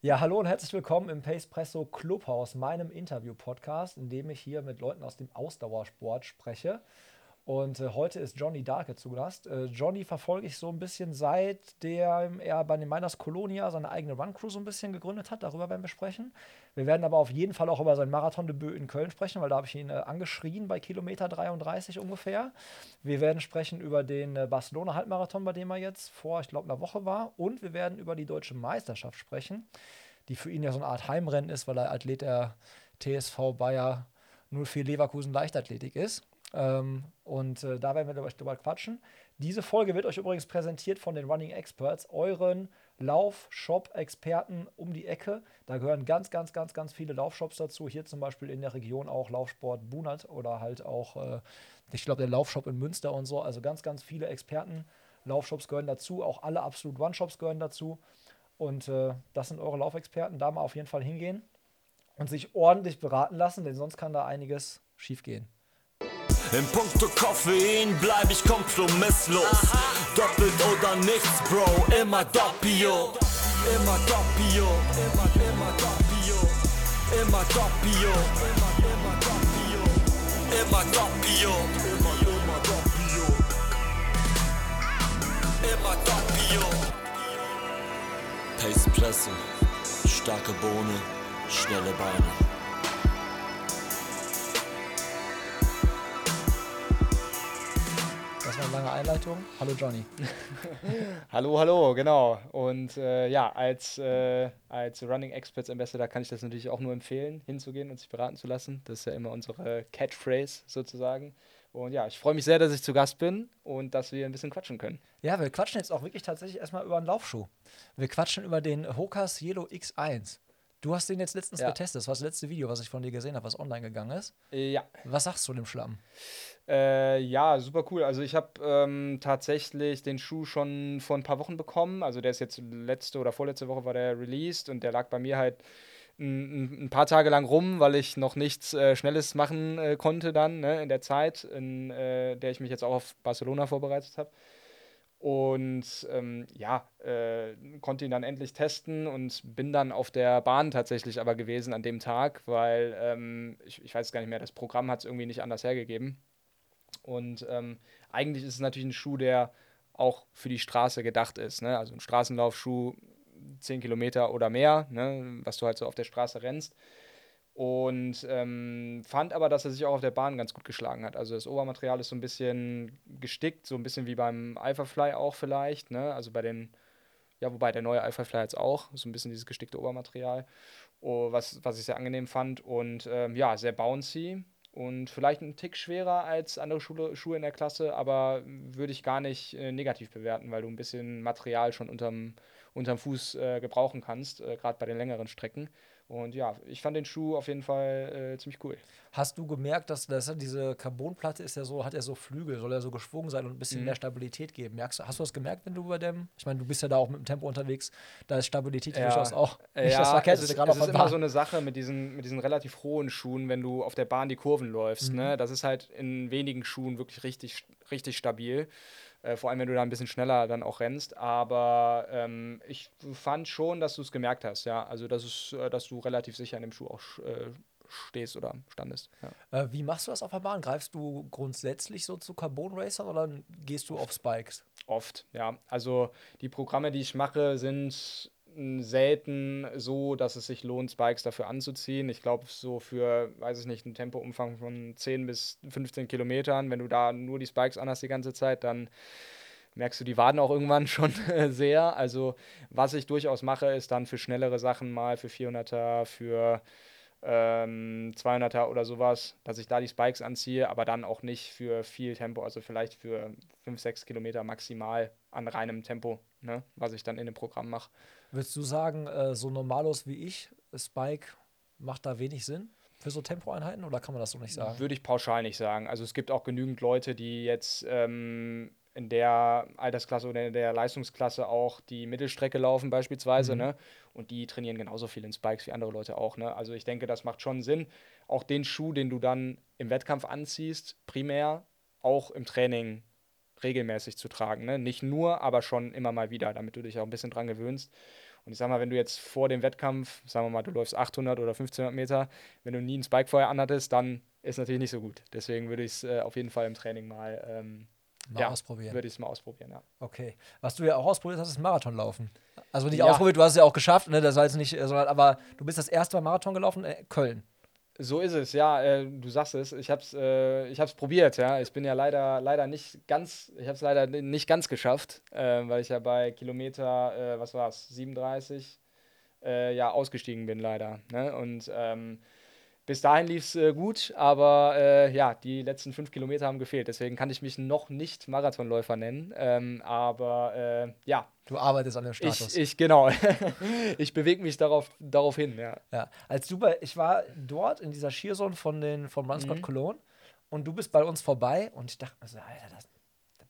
Ja, hallo und herzlich willkommen im Pacepresso Clubhaus, meinem Interview-Podcast, in dem ich hier mit Leuten aus dem Ausdauersport spreche. Und äh, heute ist Johnny Darke zu Gast. Äh, Johnny verfolge ich so ein bisschen seit der er bei den Miners Colonia seine eigene Run Crew so ein bisschen gegründet hat. Darüber werden wir sprechen. Wir werden aber auf jeden Fall auch über sein Marathondebüt in Köln sprechen, weil da habe ich ihn äh, angeschrien bei Kilometer 33 ungefähr. Wir werden sprechen über den äh, Barcelona Halbmarathon, bei dem er jetzt vor, ich glaube, einer Woche war. Und wir werden über die deutsche Meisterschaft sprechen, die für ihn ja so eine Art Heimrennen ist, weil er Athlet der TSV Bayer 04 Leverkusen Leichtathletik ist. Ähm, und äh, da werden wir euch drüber quatschen. Diese Folge wird euch übrigens präsentiert von den Running Experts, euren Laufshop-Experten um die Ecke. Da gehören ganz, ganz, ganz, ganz viele Laufshops dazu. Hier zum Beispiel in der Region auch Laufsport Bunert oder halt auch, äh, ich glaube, der Laufshop in Münster und so. Also ganz, ganz viele Experten. Laufshops gehören dazu, auch alle Absolut One-Shops gehören dazu. Und äh, das sind eure Laufexperten. Da mal auf jeden Fall hingehen und sich ordentlich beraten lassen, denn sonst kann da einiges schiefgehen. In puncto Koffein bleib ich kompromisslos. Doppelt oder nichts, Bro, immer Doppio. Immer Doppio, immer, immer Doppio. Immer Doppio, immer, immer Doppio. Immer Doppio, immer, Doppio. Pace Presse, starke Bohne, schnelle Beine. Das war eine lange Einleitung. Hallo Johnny. hallo, hallo, genau. Und äh, ja, als, äh, als Running Experts Ambassador kann ich das natürlich auch nur empfehlen, hinzugehen und sich beraten zu lassen. Das ist ja immer unsere Catchphrase sozusagen. Und ja, ich freue mich sehr, dass ich zu Gast bin und dass wir ein bisschen quatschen können. Ja, wir quatschen jetzt auch wirklich tatsächlich erstmal über einen Laufschuh. Wir quatschen über den Hokas Yellow X1. Du hast den jetzt letztens ja. getestet. Das war das letzte Video, was ich von dir gesehen habe, was online gegangen ist. Ja. Was sagst du dem Schlamm? Äh, ja, super cool. Also ich habe ähm, tatsächlich den Schuh schon vor ein paar Wochen bekommen. Also der ist jetzt letzte oder vorletzte Woche war der released und der lag bei mir halt ein, ein paar Tage lang rum, weil ich noch nichts äh, Schnelles machen äh, konnte dann ne, in der Zeit, in äh, der ich mich jetzt auch auf Barcelona vorbereitet habe. Und ähm, ja, äh, konnte ihn dann endlich testen und bin dann auf der Bahn tatsächlich aber gewesen an dem Tag, weil ähm, ich, ich weiß gar nicht mehr, das Programm hat es irgendwie nicht anders hergegeben. Und ähm, eigentlich ist es natürlich ein Schuh, der auch für die Straße gedacht ist. Ne? Also ein Straßenlaufschuh, 10 Kilometer oder mehr, ne? was du halt so auf der Straße rennst. Und ähm, fand aber, dass er sich auch auf der Bahn ganz gut geschlagen hat. Also das Obermaterial ist so ein bisschen gestickt, so ein bisschen wie beim Alphafly auch vielleicht. Ne? Also bei den, ja, wobei der neue Alphafly jetzt auch, so ein bisschen dieses gestickte Obermaterial, oh, was, was ich sehr angenehm fand. Und ähm, ja, sehr bouncy und vielleicht ein Tick schwerer als andere Schule, Schuhe in der Klasse, aber würde ich gar nicht äh, negativ bewerten, weil du ein bisschen Material schon unterm, unterm Fuß äh, gebrauchen kannst, äh, gerade bei den längeren Strecken. Und ja, ich fand den Schuh auf jeden Fall äh, ziemlich cool. Hast du gemerkt, dass, dass diese Carbonplatte ist ja so, hat ja so Flügel, soll ja so geschwungen sein und ein bisschen mhm. mehr Stabilität geben. Merkst du, hast du das gemerkt, wenn du über dem, ich meine, du bist ja da auch mit dem Tempo unterwegs, da ist Stabilität ja. durchaus auch nicht ja, das auf der Bahn. Das ist immer so eine Sache mit diesen, mit diesen relativ hohen Schuhen, wenn du auf der Bahn die Kurven läufst. Ne? Mhm. Ne? Das ist halt in wenigen Schuhen wirklich richtig, richtig stabil. Äh, vor allem, wenn du da ein bisschen schneller dann auch rennst. Aber ähm, ich fand schon, dass du es gemerkt hast, ja. Also, dass, es, äh, dass du relativ sicher in dem Schuh auch äh, stehst oder standest. Ja. Äh, wie machst du das auf der Bahn? Greifst du grundsätzlich so zu Carbon Racern oder gehst du auf Spikes? Oft, ja. Also die Programme, die ich mache, sind selten so, dass es sich lohnt, Spikes dafür anzuziehen. Ich glaube, so für, weiß ich nicht, einen Tempoumfang von 10 bis 15 Kilometern, wenn du da nur die Spikes anhast die ganze Zeit, dann merkst du die Waden auch irgendwann schon sehr. Also, was ich durchaus mache, ist dann für schnellere Sachen mal, für 400er, für ähm, 200er oder sowas, dass ich da die Spikes anziehe, aber dann auch nicht für viel Tempo, also vielleicht für 5, 6 Kilometer maximal an reinem Tempo, ne, was ich dann in dem Programm mache. Würdest du sagen, äh, so normalos wie ich, Spike macht da wenig Sinn? Für so Tempoeinheiten oder kann man das so nicht sagen? Würde ich pauschal nicht sagen. Also es gibt auch genügend Leute, die jetzt ähm, in der Altersklasse oder in der Leistungsklasse auch die Mittelstrecke laufen beispielsweise, mhm. ne? Und die trainieren genauso viel in Spikes wie andere Leute auch, ne? Also ich denke, das macht schon Sinn. Auch den Schuh, den du dann im Wettkampf anziehst, primär auch im Training regelmäßig zu tragen, ne? Nicht nur, aber schon immer mal wieder, damit du dich auch ein bisschen dran gewöhnst. Und ich sag mal, wenn du jetzt vor dem Wettkampf, sagen wir mal, du läufst 800 oder 1500 Meter, wenn du nie ein Spike vorher anhattest, dann ist natürlich nicht so gut. Deswegen würde ich es äh, auf jeden Fall im Training mal, ähm, Mal ja, ausprobieren. Würde ich es mal ausprobieren, ja. Okay. Was du ja auch ausprobiert hast, ist Marathonlaufen. Also nicht Ja. ausprobiert, du hast es ja auch geschafft, ne? Das war jetzt nicht, äh, aber du bist das erste Mal Marathon gelaufen in Köln. So ist es, ja, äh, du sagst es. Ich habe es äh, ich hab's probiert, ja. Ich bin ja leider, leider nicht ganz, ich habe es leider nicht ganz geschafft, äh, weil ich ja bei Kilometer, äh, was war es, 37, äh, ja, ausgestiegen bin leider. Ne? Und ähm, bis dahin lief es äh, gut, aber äh, ja, die letzten fünf Kilometer haben gefehlt. Deswegen kann ich mich noch nicht Marathonläufer nennen. Ähm, aber äh, ja, Du arbeitest an dem Status. ich, ich genau. ich bewege mich darauf, darauf hin, ja. Ja, als du bei, ich war dort in dieser Skierzone von den von Run Mhm. Cologne und du bist bei uns vorbei und ich dachte mir so, Alter, das,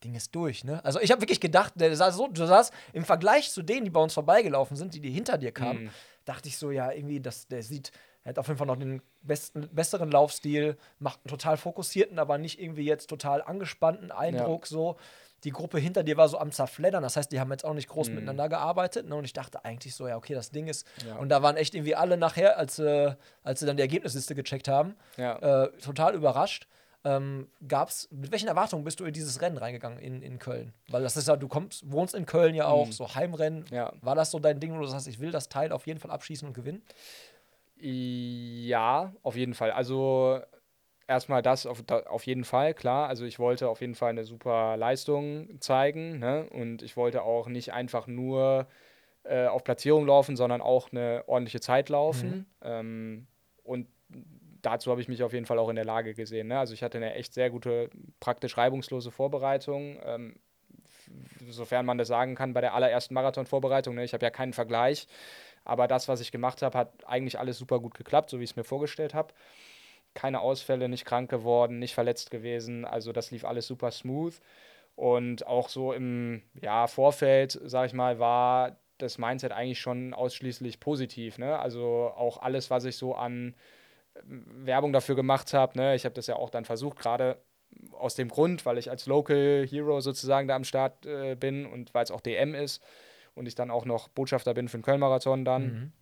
Ding ist durch, ne? Also ich habe wirklich gedacht, der sah so, du saß im Vergleich zu denen, die bei uns vorbeigelaufen sind, die, die hinter dir kamen, Mhm. dachte ich so, ja, irgendwie, das, der sieht, er hat auf jeden Fall noch den besten, besseren Laufstil, macht einen total fokussierten, aber nicht irgendwie jetzt total angespannten Eindruck so. Die Gruppe hinter dir war so am Zerfleddern, das heißt, die haben jetzt auch nicht groß miteinander gearbeitet. Ne? Und ich dachte eigentlich so, ja, okay, das Ding ist. Ja. Und da waren echt irgendwie alle nachher, als, äh, als sie dann die Ergebnisliste gecheckt haben, Ja. äh, total überrascht. Ähm, gab's, mit welchen Erwartungen bist du in dieses Rennen reingegangen in, in Köln? Weil das ist ja, du kommst, wohnst in Köln ja auch, so Heimrennen. Mhm. Ja. War das so dein Ding, wo du sagst, ich will das Teil auf jeden Fall abschießen und gewinnen? Ja, auf jeden Fall. Also erstmal das auf, da, auf jeden Fall, klar. Also ich wollte auf jeden Fall eine super Leistung zeigen. Ne? Und ich wollte auch nicht einfach nur äh, auf Platzierung laufen, sondern auch eine ordentliche Zeit laufen. Ähm, und dazu habe ich mich auf jeden Fall auch in der Lage gesehen. Ne? Also ich hatte eine echt sehr gute, praktisch reibungslose Vorbereitung. Ähm, sofern man das sagen kann, bei der allerersten Marathon-Vorbereitung. Ne? Ich habe ja keinen Vergleich. Aber das, was ich gemacht habe, hat eigentlich alles super gut geklappt, so wie ich es mir vorgestellt habe. Keine Ausfälle, nicht krank geworden, nicht verletzt gewesen. Also das lief alles super smooth. Und auch so im ja, Vorfeld, sag ich mal, war das Mindset eigentlich schon ausschließlich positiv. Ne? Also auch alles, was ich so an ähm, Werbung dafür gemacht habe. Ne? Ich habe das ja auch dann versucht, gerade aus dem Grund, weil ich als Local Hero sozusagen da am Start äh, bin und weil es auch DM ist und ich dann auch noch Botschafter bin für den Köln-Marathon dann.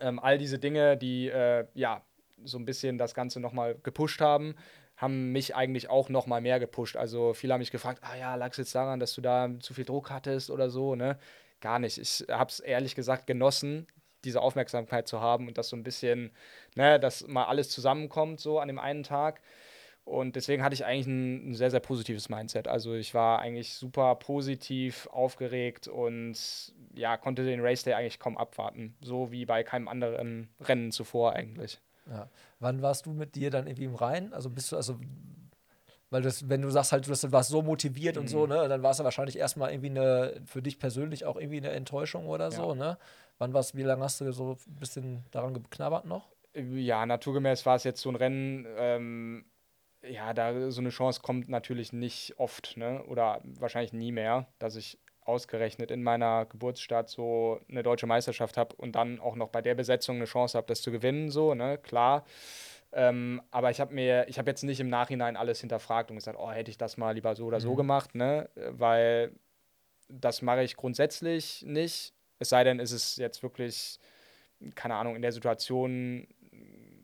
Ähm, all diese Dinge, die äh, ja so ein bisschen das Ganze nochmal gepusht haben, haben mich eigentlich auch nochmal mehr gepusht. Also viele haben mich gefragt, ah ja, lag es jetzt daran, dass du da zu viel Druck hattest oder so, ne? Gar nicht. Ich habe es ehrlich gesagt genossen, diese Aufmerksamkeit zu haben und das so ein bisschen, ne, dass mal alles zusammenkommt so an dem einen Tag. Und deswegen hatte ich eigentlich ein, ein sehr, sehr positives Mindset. Also ich war eigentlich super positiv aufgeregt und ja, konnte den Race Day eigentlich kaum abwarten. So wie bei keinem anderen Rennen zuvor eigentlich. Ja. Wann warst du mit dir dann irgendwie im Rhein? Also bist du, also, weil das, wenn du sagst halt, du warst so motiviert und Mhm. so, ne, dann war es ja wahrscheinlich erstmal irgendwie eine, für dich persönlich auch irgendwie eine Enttäuschung oder so, ne? Wann warst, wie lange hast du so ein bisschen daran geknabbert noch? Ja, naturgemäß war es jetzt so ein Rennen, ähm, ja, da so eine Chance kommt natürlich nicht oft, ne? Oder wahrscheinlich nie mehr, dass ich ausgerechnet in meiner Geburtsstadt so eine deutsche Meisterschaft habe und dann auch noch bei der Besetzung eine Chance habe, das zu gewinnen, so, ne? Klar. Ähm, aber ich habe mir, ich habe jetzt nicht im Nachhinein alles hinterfragt und gesagt, oh, hätte ich das mal lieber so oder so gemacht, ne? Weil das mache ich grundsätzlich nicht. Es sei denn, es ist jetzt wirklich, keine Ahnung, in der Situation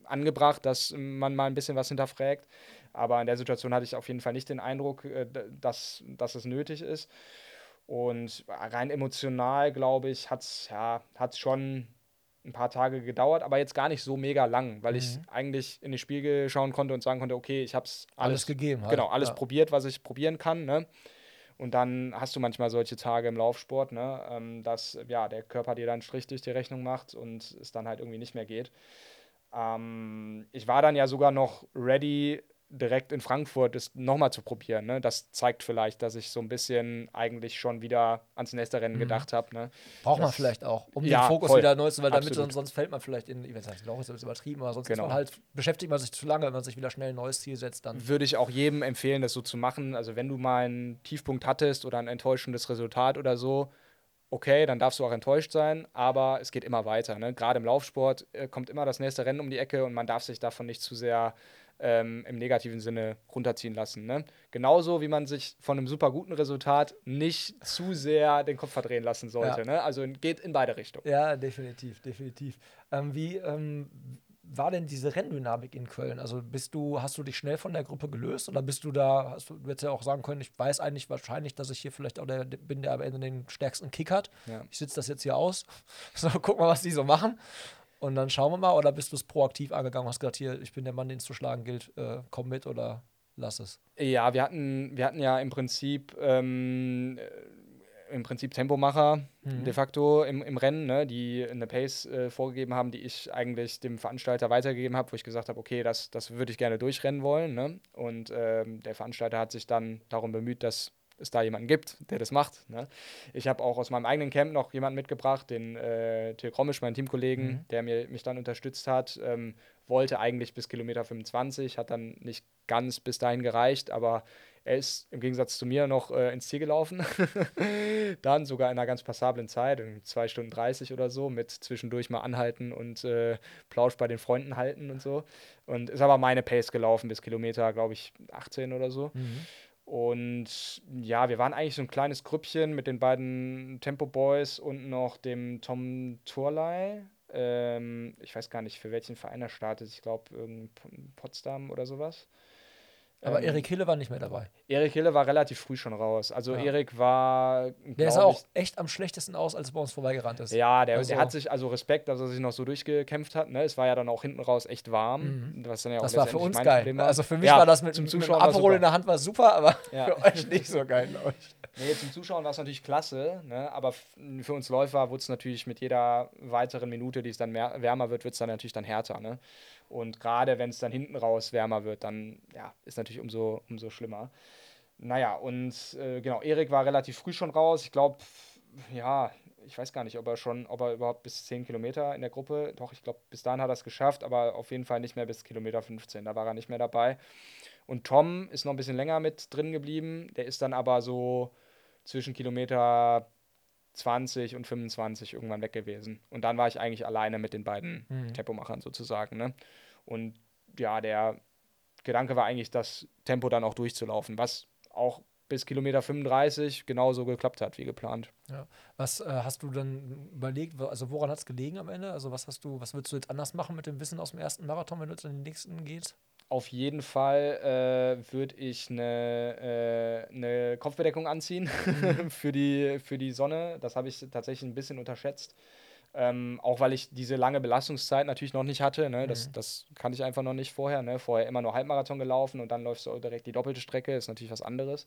angebracht, dass man mal ein bisschen was hinterfragt. Aber in der Situation hatte ich auf jeden Fall nicht den Eindruck, äh, dass, dass es nötig ist. Und rein emotional, glaube ich, hat es ja, hat's schon ein paar Tage gedauert, aber jetzt gar nicht so mega lang, weil ich eigentlich in den Spiegel schauen konnte und sagen konnte, okay, ich habe es Alles alles, gegeben halt, Genau, alles ja. probiert, was ich probieren kann. Ne? Und dann hast du manchmal solche Tage im Laufsport, ne? ähm, dass ja, der Körper dir dann einen Strich durch die Rechnung macht und es dann halt irgendwie nicht mehr geht. Ähm, ich war dann ja sogar noch ready, direkt in Frankfurt es nochmal zu probieren. Ne? Das zeigt vielleicht, dass ich so ein bisschen eigentlich schon wieder ans nächste Rennen gedacht habe. Ne? Braucht man Das- vielleicht auch, um Ja, den Fokus voll. wieder neu zu, weil damit Absolut. sonst, sonst fällt man vielleicht in, ich weiß nicht, Lauch ist übertrieben, aber sonst ist Genau. man halt, beschäftigt man sich zu lange, wenn man sich wieder schnell ein neues Ziel setzt, dann. Würde ich auch jedem empfehlen, das so zu machen. Also wenn du mal einen Tiefpunkt hattest oder ein enttäuschendes Resultat oder so, okay, dann darfst du auch enttäuscht sein, aber es geht immer weiter. Ne? Gerade im Laufsport äh, kommt immer das nächste Rennen um die Ecke und man darf sich davon nicht zu sehr ähm, im negativen Sinne runterziehen lassen. Ne? Genauso wie man sich von einem super guten Resultat nicht zu sehr den Kopf verdrehen lassen sollte. Ja. Ne? Also geht in beide Richtungen. Ja, definitiv, definitiv. Ähm, wie ähm, war denn diese Renndynamik in Köln? Also bist du, hast du dich schnell von der Gruppe gelöst oder bist du da, hast du du hättest ja auch sagen können, ich weiß eigentlich wahrscheinlich, dass ich hier vielleicht auch der bin, der am Ende den stärksten Kick hat. Ja. Ich sitze das jetzt hier aus. So, guck mal, was die so machen. Und dann schauen wir mal, oder bist du es proaktiv angegangen und hast gesagt, hier, ich bin der Mann, den es zu schlagen gilt, äh, komm mit oder lass es. Ja, wir hatten, wir hatten ja im Prinzip, ähm, äh, im Prinzip Tempomacher de facto im, im Rennen, ne, die eine Pace äh, vorgegeben haben, die ich eigentlich dem Veranstalter weitergegeben habe, wo ich gesagt habe, okay, das, das würde ich gerne durchrennen wollen. Ne? Und ähm, der Veranstalter hat sich dann darum bemüht, dass es da jemanden gibt, der das macht. Ne? Ich habe auch aus meinem eigenen Camp noch jemanden mitgebracht, den äh, Till Krommisch, meinen Teamkollegen, der mir, mich dann unterstützt hat. Ähm, wollte eigentlich bis Kilometer 25, hat dann nicht ganz bis dahin gereicht, aber er ist im Gegensatz zu mir noch äh, ins Ziel gelaufen. dann sogar in einer ganz passablen Zeit, irgendwie 2 Stunden 30 oder so, mit zwischendurch mal anhalten und äh, Plausch bei den Freunden halten und so. Und ist aber meine Pace gelaufen bis Kilometer, glaube ich, 18 oder so. Und ja, wir waren eigentlich so ein kleines Grüppchen mit den beiden Tempo Boys und noch dem Tom Turley. Ähm, ich weiß gar nicht, für welchen Verein er startet. Ich glaube, Potsdam oder sowas. Aber Ähm, Erik Hille war nicht mehr dabei. Erik Hille war relativ früh schon raus. Also Ja. Erik war. Der sah auch echt am schlechtesten aus, als er bei uns vorbeigerannt ist. Ja, der, Also- der hat sich, also Respekt, dass er sich noch so durchgekämpft hat. Ne? Es war ja dann auch hinten raus echt warm. Was dann ja auch Mhm. Das war für uns geil. Problem war. Also für mich Ja, war das mit, zum mit dem Aperol in der Hand war super, aber Ja. für euch nicht so geil, glaube ich. Nee, zum Zuschauen war es natürlich klasse, ne? aber für uns Läufer wurde es natürlich mit jeder weiteren Minute, die es dann mehr, wärmer wird, wird es dann natürlich dann härter. Ne? Und gerade wenn es dann hinten raus wärmer wird, dann ja, ist natürlich umso, umso schlimmer. Naja, und äh, genau, Erik war relativ früh schon raus. Ich glaube, ja, ich weiß gar nicht, ob er schon, ob er überhaupt bis 10 Kilometer in der Gruppe, doch, ich glaube, bis dahin hat er es geschafft, aber auf jeden Fall nicht mehr bis Kilometer 15, da war er nicht mehr dabei. Und Tom ist noch ein bisschen länger mit drin geblieben. Der ist dann aber so zwischen Kilometer 20 und 25 irgendwann weg gewesen. Und dann war ich eigentlich alleine mit den beiden Tempomachern sozusagen. Ne? Und ja, der Gedanke war eigentlich, das Tempo dann auch durchzulaufen, was auch bis Kilometer 35 genauso geklappt hat wie geplant. Ja. Was äh, hast du dann überlegt, also woran hat es gelegen am Ende? Also was hast du, was würdest du jetzt anders machen mit dem Wissen aus dem ersten Marathon, wenn du jetzt in den nächsten gehst? Auf jeden Fall äh, würde ich eine, äh, eine Kopfbedeckung anziehen für, die, für die Sonne. Das habe ich tatsächlich ein bisschen unterschätzt. Ähm, auch weil ich diese lange Belastungszeit natürlich noch nicht hatte. Ne? Das, das kannte ich einfach noch nicht vorher. Ne? Vorher immer nur Halbmarathon gelaufen und dann läufst du direkt die doppelte Strecke. Ist natürlich was anderes.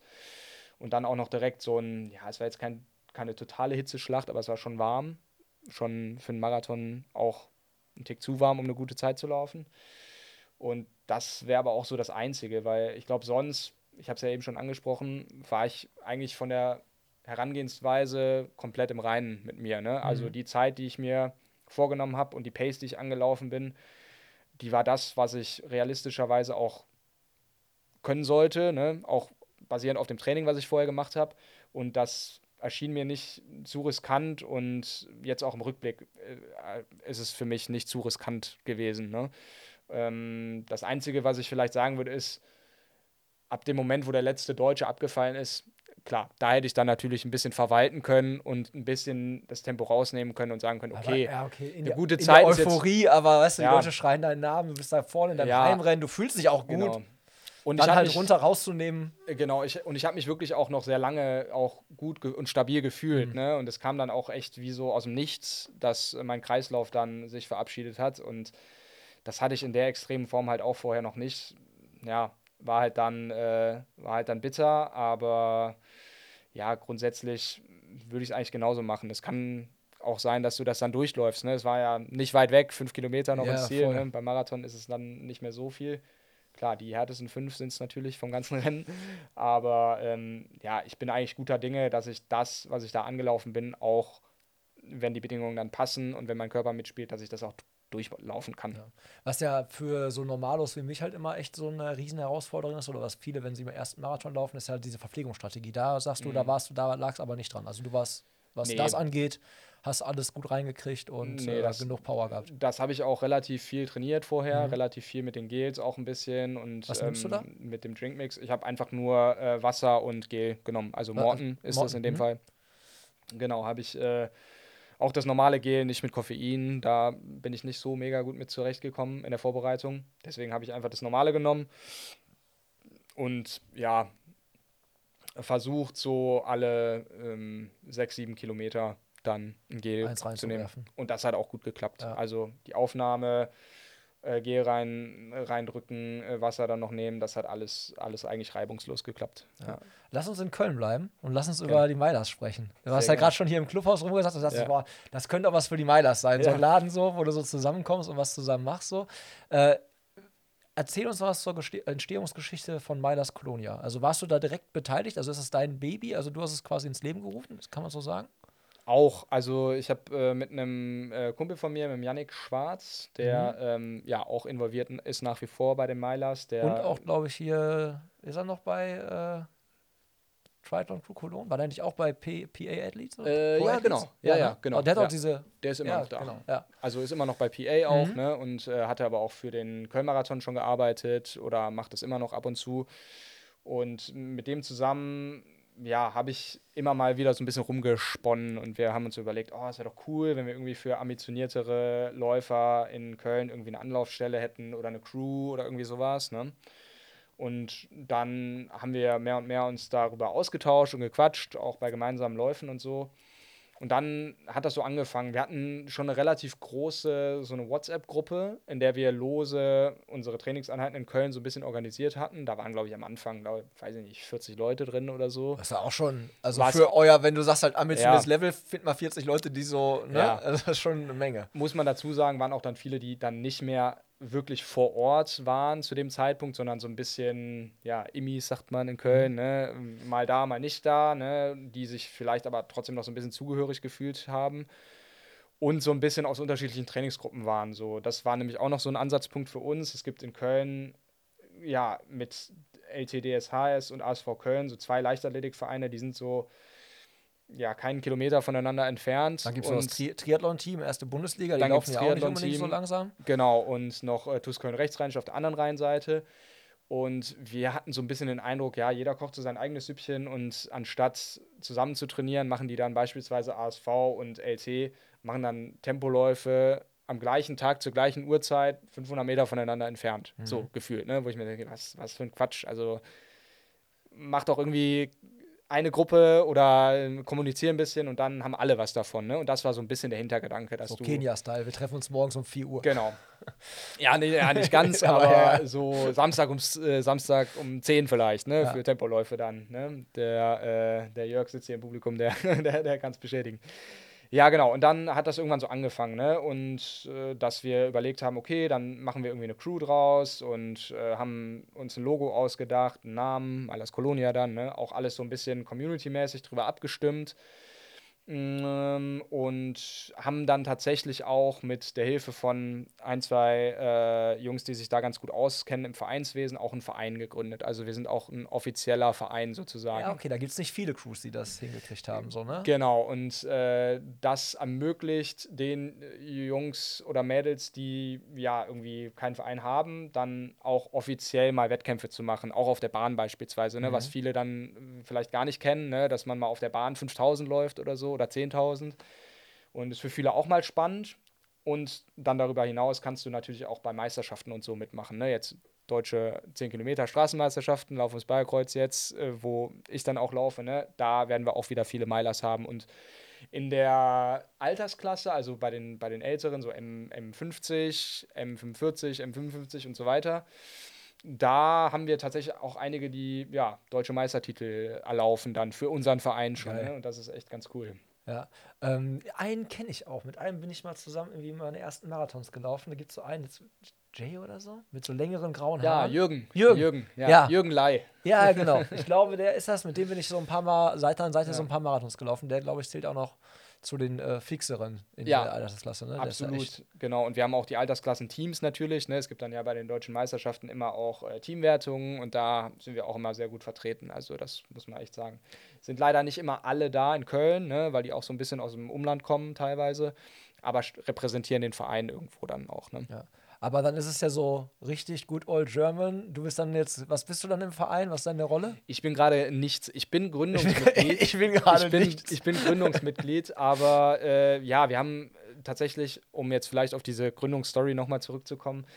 Und dann auch noch direkt so ein, ja, es war jetzt kein, keine totale Hitzeschlacht, aber es war schon warm. Schon für einen Marathon auch ein Tick zu warm, um eine gute Zeit zu laufen. Und das wäre aber auch so das Einzige, weil ich glaube, sonst, ich habe es ja eben schon angesprochen, war ich eigentlich von der Herangehensweise komplett im Reinen mit mir. Ne? Also die Zeit, die ich mir vorgenommen habe und die Pace, die ich angelaufen bin, die war das, was ich realistischerweise auch können sollte, ne? auch basierend auf dem Training, was ich vorher gemacht habe. Und das erschien mir nicht zu riskant und jetzt auch im Rückblick äh, ist es für mich nicht zu riskant gewesen. Ne? Ähm, das Einzige, was ich vielleicht sagen würde, ist, ab dem Moment, wo der letzte Deutsche abgefallen ist, klar, da hätte ich dann natürlich ein bisschen verwalten können und ein bisschen das Tempo rausnehmen können und sagen können, okay, aber, ja, okay. In eine der, gute in Zeit der ist jetzt- Euphorie, aber weißt du, die Ja. Leute schreien deinen Namen, du bist da vorne in deinem Ja. Heimrennen, du fühlst dich auch gut. genau. Und Dann halt mich- runter rauszunehmen. Genau, ich, und ich habe mich wirklich auch noch sehr lange auch gut und stabil gefühlt. Mhm. Ne? Und es kam dann auch echt wie so aus dem Nichts, dass äh, mein Kreislauf dann sich verabschiedet hat. Und das hatte ich in der extremen Form halt auch vorher noch nicht. Ja, war halt dann, äh, war halt dann bitter, aber ja, grundsätzlich würde ich es eigentlich genauso machen. Es kann auch sein, dass du das dann durchläufst. Ne? Es war ja nicht weit weg, fünf Kilometer noch Ja, ins Ziel. Ne? Beim Marathon ist es dann nicht mehr so viel. Klar, die härtesten fünf sind es natürlich vom ganzen Rennen. Aber ähm, ja, ich bin eigentlich guter Dinge, dass ich das, was ich da angelaufen bin, auch, wenn die Bedingungen dann passen und wenn mein Körper mitspielt, dass ich das auch durchlaufen kann. Was ja für so Normalos wie mich halt immer echt so eine riesen Herausforderung ist, oder was viele, wenn sie im ersten Marathon laufen, ist halt diese Verpflegungsstrategie. Da sagst du, da warst du, da lag es aber nicht dran. Also du warst, was Nee. das angeht, hast alles gut reingekriegt und Nee, äh, das- genug Power gehabt. Das habe ich auch relativ viel trainiert vorher, relativ viel mit den Gels auch ein bisschen und Mhm. Was nimmst du da? mit dem Drinkmix. Ich habe einfach nur äh, Wasser und Gel genommen. Also also Morten ist das Morten, in dem mhm. Fall. Genau, habe ich äh, auch das normale Gel, nicht mit Koffein. Da bin ich nicht so mega gut mit zurechtgekommen in der Vorbereitung. Deswegen habe ich einfach das normale genommen. Und ja, versucht so alle ähm, sechs, sieben Kilometer dann ein Gel zu nehmen. Und das hat auch gut geklappt. Ja. Also die Aufnahme, äh, Gel rein, reindrücken, äh, Wasser dann noch nehmen, das hat alles, alles eigentlich reibungslos geklappt. Ja. Lass uns in Köln bleiben und lass uns Gerne. über die Mailers sprechen. Du hast ja gerade schon hier im Clubhaus rumgesagt und sagst, Ja. boah, das könnte auch was für die Mailers sein. So Ja. ein Laden so, wo du so zusammenkommst und was zusammen machst. So. Äh, erzähl uns was zur Geste Entstehungsgeschichte von Mailers Colonia. Also warst du da direkt beteiligt? Also ist es dein Baby? Also du hast es quasi ins Leben gerufen? Das kann man so sagen? Auch, also ich habe äh, mit einem äh, Kumpel von mir, mit dem Yannick Schwarz, der ähm, ja auch involviert ist nach wie vor bei den Milers. Der, Und auch, glaube ich, hier, ist er noch bei äh, Triathlon Crew Cologne? War der nicht auch bei P PA Athletes? Äh, ja, Athletes? genau. Ja, ja, ne? genau. Und der hat Ja. auch diese. der ist immer noch da. Genau, ja. Also ist immer noch bei PA auch, Mhm. ne? Und äh, hatte aber auch für den Köln-Marathon schon gearbeitet oder macht das immer noch ab und zu. Und mit dem zusammen, ja, habe ich immer mal wieder so ein bisschen rumgesponnen und wir haben uns überlegt, oh, es wäre doch cool, wenn wir irgendwie für ambitioniertere Läufer in Köln irgendwie eine Anlaufstelle hätten oder eine Crew oder irgendwie sowas, ne? Und dann haben wir mehr und mehr uns darüber ausgetauscht und gequatscht, auch bei gemeinsamen Läufen und so. Und dann hat das so angefangen. Wir hatten schon eine relativ große, so eine WhatsApp-Gruppe, in der wir lose unsere Trainingseinheiten in Köln so ein bisschen organisiert hatten. Da waren, glaube ich, am Anfang, glaub, ich, weiß ich nicht, 40 Leute drin oder so. Das ist ja auch schon, also Was- für euer, wenn du sagst halt ambitioniertes Ja. Level, find mal 40 Leute, die so, ne? Ja. Also das ist schon eine Menge. Muss man dazu sagen, waren auch dann viele, die dann nicht mehr wirklich vor Ort waren zu dem Zeitpunkt, sondern so ein bisschen, ja, Immis sagt man in Köln, ne? mal da, mal nicht da, ne? die sich vielleicht aber trotzdem noch so ein bisschen zugehörig gefühlt haben und so ein bisschen aus unterschiedlichen Trainingsgruppen waren. So, das war nämlich auch noch so ein Ansatzpunkt für uns. Es gibt in Köln ja mit LTDSHS und ASV Köln so zwei Leichtathletikvereine, die sind so ja keinen Kilometer voneinander entfernt. Dann gibt es noch das Tri Triathlon-Team, erste Bundesliga, die Dann laufen ja auch nicht unbedingt so Triathlon-Team. langsam. Genau, und noch äh, TuS Köln Rechtsrheinische auf der anderen Rheinseite. Und wir hatten so ein bisschen den Eindruck, ja, jeder kocht so sein eigenes Süppchen und anstatt zusammen zu trainieren, machen die dann beispielsweise ASV und LT, machen dann Tempoläufe am gleichen Tag zur gleichen Uhrzeit, 500 Meter voneinander entfernt. So gefühlt, ne? wo ich mir denke, was, was für ein Quatsch. Also macht doch irgendwie eine Gruppe oder äh, kommunizieren ein bisschen und dann haben alle was davon. Ne? Und das war so ein bisschen der Hintergedanke, dass So du. Kenia-Style, wir treffen uns morgens um 4 Uhr. Genau. Ja, nee, ja nicht ganz, Aber aber, ja, so Samstag, ums, äh, Samstag um 10 vielleicht, ne, Ja. für Tempoläufe dann. Ne? Der, äh, der Jörg sitzt hier im Publikum, der, der, der kann es bestätigen. Ja, genau. Und dann hat das irgendwann so angefangen, ne? Und äh, dass wir überlegt haben, okay, dann machen wir irgendwie eine Crew draus und äh, haben uns ein Logo ausgedacht, einen Namen, alles Colonia dann, ne? Auch alles so ein bisschen community-mäßig drüber abgestimmt. Ähm, und haben dann tatsächlich auch mit der Hilfe von ein, zwei äh, Jungs, die sich da ganz gut auskennen im Vereinswesen, auch einen Verein gegründet. Also wir sind auch ein offizieller Verein sozusagen. Ja, okay, da gibt es nicht viele Crews, die das hingekriegt haben, so, ne? Genau, und äh, das ermöglicht den äh, Jungs oder Mädels, die ja irgendwie keinen Verein haben, dann auch offiziell mal Wettkämpfe zu machen, auch auf der Bahn beispielsweise, ne, was viele dann äh, vielleicht gar nicht kennen, ne, dass man mal auf der Bahn 5000 läuft oder so oder 10.000 und ist für viele auch mal spannend. Und dann darüber hinaus kannst du natürlich auch bei Meisterschaften und so mitmachen. Ne? Jetzt deutsche 10 Kilometer Straßenmeisterschaften, Lauf ums Bayerkreuz jetzt, äh, wo ich dann auch laufe. Ne? Da werden wir auch wieder viele Milers haben. Und in der Altersklasse, also bei den, bei den Älteren, so M, M50, M45, M55 und so weiter, da haben wir tatsächlich auch einige, die ja, deutsche Meistertitel erlaufen dann für unseren Verein schon. Ne? Und das ist echt ganz cool. Ja. Ähm, einen kenne ich auch. Mit einem bin ich mal zusammen irgendwie meine ersten Marathons gelaufen. Da gibt es so einen, jetzt- Jay oder so, mit so längeren grauen Ja, Haaren. Jürgen. Jürgen. Jürgen, ja. Ja. Jürgen Lai. Ja, genau. Ich glaube, der ist das. Mit dem bin ich so ein paar Mal Seite an Seite so ein paar Marathons gelaufen. Der, glaube ich, zählt auch noch zu den äh, fixeren in Ja, der Altersklasse. Ne? Ja Absolut, echt- genau. Und wir haben auch die Altersklassen-Teams natürlich. Ne? Es gibt dann ja bei den deutschen Meisterschaften immer auch äh, Teamwertungen und da sind wir auch immer sehr gut vertreten. Also das muss man echt sagen. Sind leider nicht immer alle da in Köln, ne? weil die auch so ein bisschen aus dem Umland kommen teilweise, aber repräsentieren den Verein irgendwo dann auch. Ne? Ja. Aber dann ist es ja so richtig gut old German. Du bist dann jetzt, was bist du dann im Verein? Was ist deine Rolle? Ich bin gerade nichts, ich bin Gründungsmitglied. ich bin gerade nichts. Ich bin Gründungsmitglied, aber äh, ja, wir haben tatsächlich, um jetzt vielleicht auf diese Gründungsstory nochmal zurückzukommen,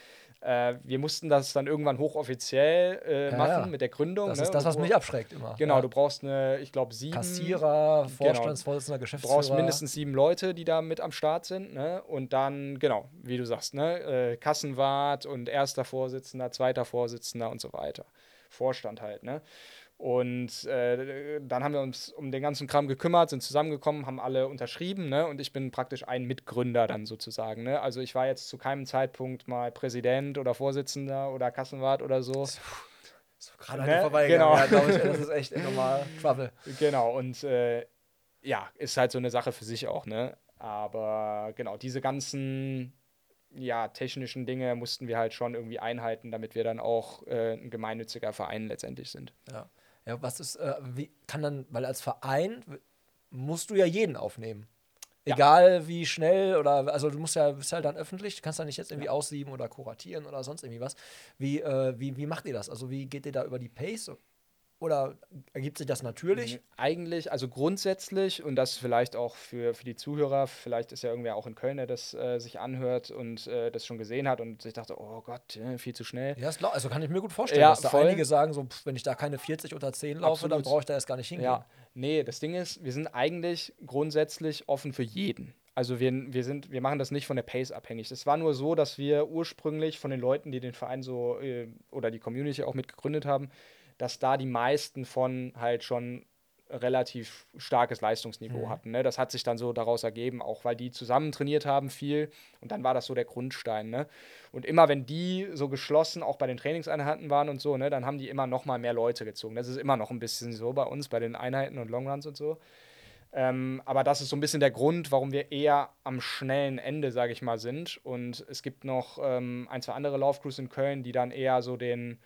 äh, wir mussten das dann irgendwann hochoffiziell äh, Ja, machen ja. mit der Gründung. Das ne? ist das, was mich du- abschreckt immer. Genau, ja. du brauchst eine, ich glaube, sieben. Kassierer, Genau. Vorstandsvorsitzender, Du Geschäftsführer. brauchst mindestens sieben Leute, die da mit am Start sind. Ne? Und dann, genau, wie du sagst, ne? äh, Kassenwart und erster Vorsitzender, zweiter Vorsitzender und so weiter. Vorstand halt. Ne? Und äh, dann haben wir uns um den ganzen Kram gekümmert, sind zusammengekommen, haben alle unterschrieben. Ne? Und ich bin praktisch ein Mitgründer dann sozusagen. Ne? Also ich war jetzt zu keinem Zeitpunkt mal Präsident oder Vorsitzender oder Kassenwart oder so. So gerade Ne? vorbeigegangen. Genau. Ja, ich, das ist echt normal Trouble. Genau, und äh, ja, ist halt so eine Sache für sich auch, ne? Aber genau, diese ganzen ja, technischen Dinge mussten wir halt schon irgendwie einhalten, damit wir dann auch äh, ein gemeinnütziger Verein letztendlich sind. Ja. Ja, was ist, äh, wie kann dann, weil als Verein musst du ja jeden aufnehmen. Ja. Egal wie schnell oder, also du musst ja, bist halt dann öffentlich, du kannst da nicht jetzt irgendwie aussieben oder kuratieren oder sonst irgendwie was. Wie, äh, wie, wie macht ihr das? Also wie geht ihr da über die Pace? Oder ergibt sich das natürlich? Eigentlich, also grundsätzlich, und das vielleicht auch für, für die Zuhörer, vielleicht ist ja irgendwer auch in Köln, der das äh, sich anhört und äh, das schon gesehen hat und sich dachte, oh Gott, viel zu schnell. Ja. Also kann ich mir gut vorstellen, Ja, dass da voll. einige sagen, so, pff, wenn ich da keine 40 unter 10 laufe, dann Absolut. brauche ich da erst gar nicht hingehen. Ja, nee, das Ding ist, wir sind eigentlich grundsätzlich offen für jeden. Also wir, wir, sind, wir machen das nicht von der Pace abhängig. Es war nur so, dass wir ursprünglich von den Leuten, die den Verein so äh, oder die Community auch mitgegründet haben, dass da die meisten von halt schon relativ starkes Leistungsniveau hatten. Ne? Das hat sich dann so daraus ergeben, auch weil die zusammen trainiert haben viel und dann war das so der Grundstein. Ne? Und immer wenn die so geschlossen auch bei den Trainingseinheiten waren und so, ne, dann haben die immer noch mal mehr Leute gezogen. Das ist immer noch ein bisschen so bei uns, bei den Einheiten und Longruns und so. Ähm, aber das ist so ein bisschen der Grund, warum wir eher am schnellen Ende, sage ich mal, sind. Und es gibt noch ähm, ein, zwei andere Laufcrews in Köln, die dann eher so den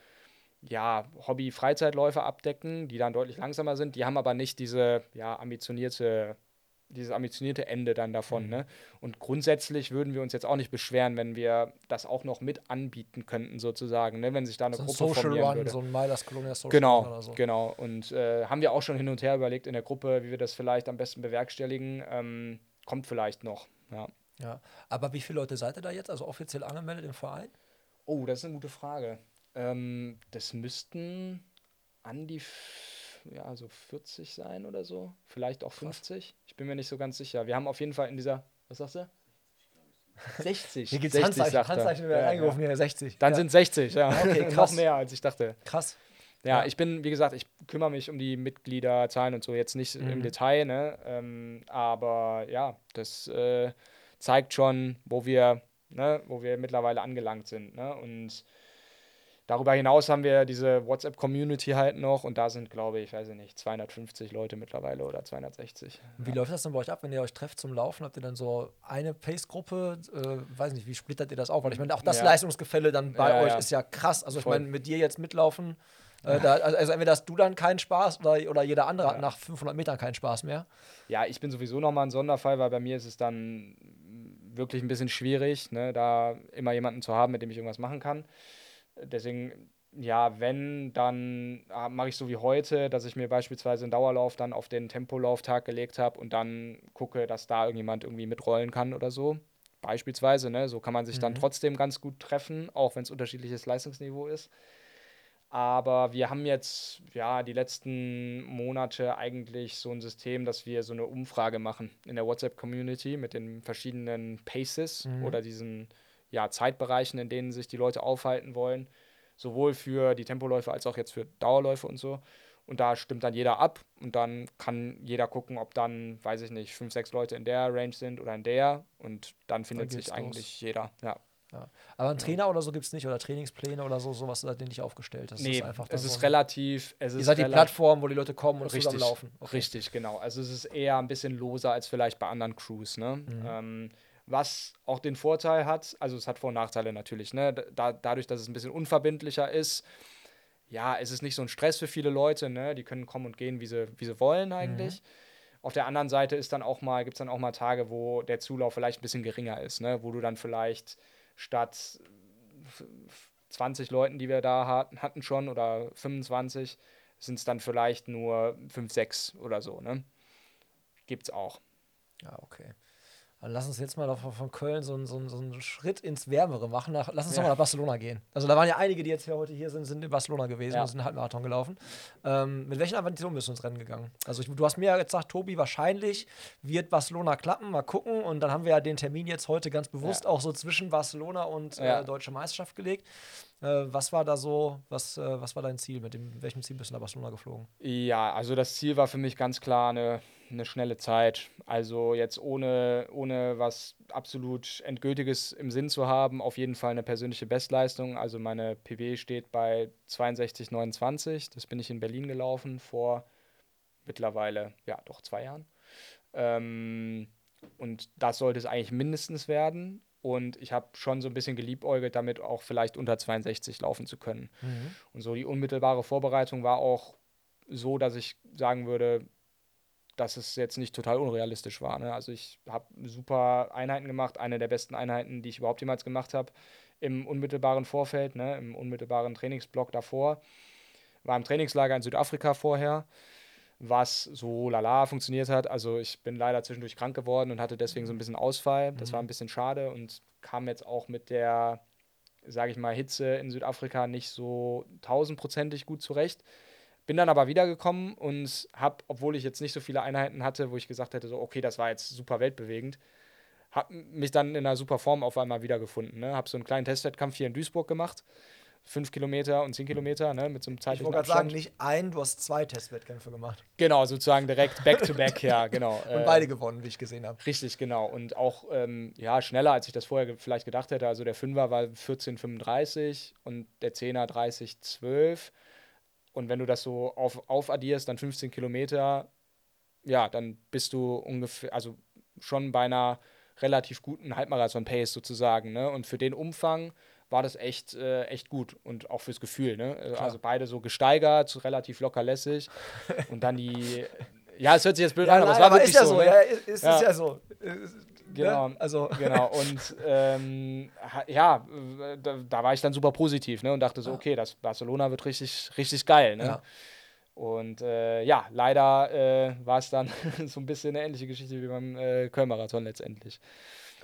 ja, Hobby-Freizeitläufer abdecken, die dann deutlich langsamer sind. Die haben aber nicht diese ja, ambitionierte, dieses ambitionierte Ende dann davon. Mhm. Ne? Und grundsätzlich würden wir uns jetzt auch nicht beschweren, wenn wir das auch noch mit anbieten könnten, sozusagen, ne? wenn sich da eine So ein Gruppe Social formieren Run, würde. so ein Midas Colonia Social Genau, Run oder so. genau. Und äh, haben wir auch schon hin und her überlegt in der Gruppe, wie wir das vielleicht am besten bewerkstelligen. Ähm, kommt vielleicht noch. Ja. Ja. Aber wie viele Leute seid ihr da jetzt, also offiziell angemeldet im Verein? Oh, das ist eine gute Frage. Ähm, das müssten an die ja, so 40 sein oder so. Vielleicht auch 50. Ich bin mir nicht so ganz sicher. Wir haben auf jeden Fall in dieser. Was sagst du? 60. Hier gibt 60 es Handzeichen. Handzeichen werden Ja, eingerufen, ja. hier 60. Dann ja. sind 60, ja. Okay, Noch krass. mehr, als ich dachte. krass. Ja, Ja. ich bin, wie gesagt, ich kümmere mich um die Mitgliederzahlen und so jetzt nicht im Mhm. Detail, ne? Ähm, aber ja, das äh, zeigt schon, wo wir, ne, wo wir mittlerweile angelangt sind. Ne? Und darüber hinaus haben wir diese WhatsApp-Community halt noch und da sind, glaube ich, weiß ich nicht, 250 Leute mittlerweile oder 260. Wie läuft das denn bei euch ab, wenn ihr euch trefft zum Laufen? Habt ihr dann so eine Pace-Gruppe? Äh, weiß nicht, wie splittert ihr das auf? Weil ich meine, auch das Ja. Leistungsgefälle dann bei Ja, euch ja. ist ja krass. Also ich meine, mit dir jetzt mitlaufen, äh, da, also also entweder hast du dann keinen Spaß oder, oder jeder andere hat nach 500 Metern keinen Spaß mehr. Ja, ich bin sowieso nochmal ein Sonderfall, weil bei mir ist es dann wirklich ein bisschen schwierig, ne, da immer jemanden zu haben, mit dem ich irgendwas machen kann. Deswegen, ja, wenn, dann ah, mache ich so wie heute, dass ich mir beispielsweise einen Dauerlauf dann auf den Tempolauftag gelegt habe und dann gucke, dass da irgendjemand irgendwie mitrollen kann oder so. Beispielsweise, ne? So kann man sich dann trotzdem ganz gut treffen, auch wenn es unterschiedliches Leistungsniveau ist. Aber wir haben jetzt ja die letzten Monate eigentlich so ein System, dass wir so eine Umfrage machen in der WhatsApp-Community mit den verschiedenen Paces oder diesen ja, Zeitbereichen, in denen sich die Leute aufhalten wollen. Sowohl für die Tempoläufe als auch jetzt für Dauerläufe und so. Und da stimmt dann jeder ab und dann kann jeder gucken, ob dann, weiß ich nicht, fünf, sechs Leute in der Range sind oder in der. Und dann findet geht's sich los. eigentlich jeder. Ja. Ja. Aber einen Trainer oder so gibt es nicht oder Trainingspläne oder so, sowas seid ihr nicht aufgestellt. Das nee, ist einfach es dann ist so relativ. Es Ihr ist seid die Plattform, wo die Leute kommen und Richtig, zusammen laufen. Okay. richtig, genau. Also es ist eher ein bisschen loser als vielleicht bei anderen Crews, ne? Mhm. Ähm, was auch den Vorteil hat, also es hat Vor- und Nachteile natürlich, ne? Da, dadurch, dass es ein bisschen unverbindlicher ist, ja, es ist nicht so ein Stress für viele Leute, ne? Die können kommen und gehen, wie sie, wie sie wollen eigentlich. Mhm. Auf der anderen Seite ist dann auch mal, gibt es dann auch mal Tage, wo der Zulauf vielleicht ein bisschen geringer ist, ne? Wo du dann vielleicht statt 20 Leuten, die wir da hatten, hatten schon, oder 25, sind es dann vielleicht nur 5, 6 oder so, ne? Gibt's auch. Ja, okay. Lass uns jetzt mal von, Köln so, einen- so, so einen Schritt ins Wärmere machen. Nach, lass uns Ja. doch mal nach Barcelona gehen. Also da waren ja einige, die jetzt hier heute hier sind, sind in Barcelona gewesen Ja. und sind einen Halbmarathon gelaufen. Ähm, mit welchen Aventuren bist du ins Rennen gegangen? Also ich, du hast mir ja gesagt, Tobi, wahrscheinlich wird Barcelona klappen. Mal gucken. Und dann haben wir ja den Termin jetzt heute ganz bewusst Ja. auch so zwischen Barcelona und äh, Deutsche Meisterschaft gelegt. Äh, was war da so, was, äh, was war dein Ziel? Mit dem, welchem Ziel bist du nach Barcelona geflogen? Ja, also das Ziel war für mich ganz klar eine, eine schnelle Zeit. Also jetzt ohne, ohne was absolut Endgültiges im Sinn zu haben, auf jeden Fall eine persönliche Bestleistung. Also meine PB steht bei 62,29. Das bin ich in Berlin gelaufen vor mittlerweile, ja, doch zwei Jahren. Ähm, und das sollte es eigentlich mindestens werden. Und ich habe schon so ein bisschen geliebäugelt, damit auch vielleicht unter 62 laufen zu können. Und so die unmittelbare Vorbereitung war auch so, dass ich sagen würde, dass es jetzt nicht total unrealistisch war. Ne? Also ich habe super Einheiten gemacht, eine der besten Einheiten, die ich überhaupt jemals gemacht habe im unmittelbaren Vorfeld, ne? im unmittelbaren Trainingsblock davor. War im Trainingslager in Südafrika vorher, was so lala funktioniert hat. Also ich bin leider zwischendurch krank geworden und hatte deswegen so ein bisschen Ausfall. Das war ein bisschen schade und kam jetzt auch mit der, sage ich mal, Hitze in Südafrika nicht so tausendprozentig gut zurecht. Bin dann aber wiedergekommen und habe, obwohl ich jetzt nicht so viele Einheiten hatte, wo ich gesagt hätte, so, okay, das war jetzt super weltbewegend, habe mich dann in einer super Form auf einmal wiedergefunden. Ne? Habe so einen kleinen Testwettkampf hier in Duisburg gemacht. Fünf Kilometer und zehn Kilometer, ne, mit so einem Ich zeitlichen wollte gerade sagen, nicht ein, du hast zwei Testwettkämpfe gemacht. Genau, sozusagen direkt back to back, ja, genau. Und beide gewonnen, wie ich gesehen habe. Richtig, genau. Und auch ähm, ja, schneller, als ich das vorher ge vielleicht gedacht hätte. Also der Fünfer war 14,35 und der Zehner 30,12. Und wenn du das so auf, aufaddierst, dann 15 Kilometer, ja, dann bist du ungefähr, also schon bei einer relativ guten Halbmarathon-Pace sozusagen. Ne? Und für den Umfang war das echt, äh, echt gut und auch fürs Gefühl. Ne? Äh, Also beide so gesteigert, relativ locker lässig. Und dann die, ja, es hört sich jetzt blöd an, aber es nein, war wirklich ist ja so. so. ne? Ja, ist, ist Ja. ja so. Äh, Genau. Ne? Also, Genau, und ähm, ja, da, da war ich dann super positiv ne, und dachte so, okay, das Barcelona wird richtig, richtig geil. Ne? Ja. Und äh, ja, leider äh, war es dann so ein bisschen eine ähnliche Geschichte wie beim äh, Köln-Marathon letztendlich.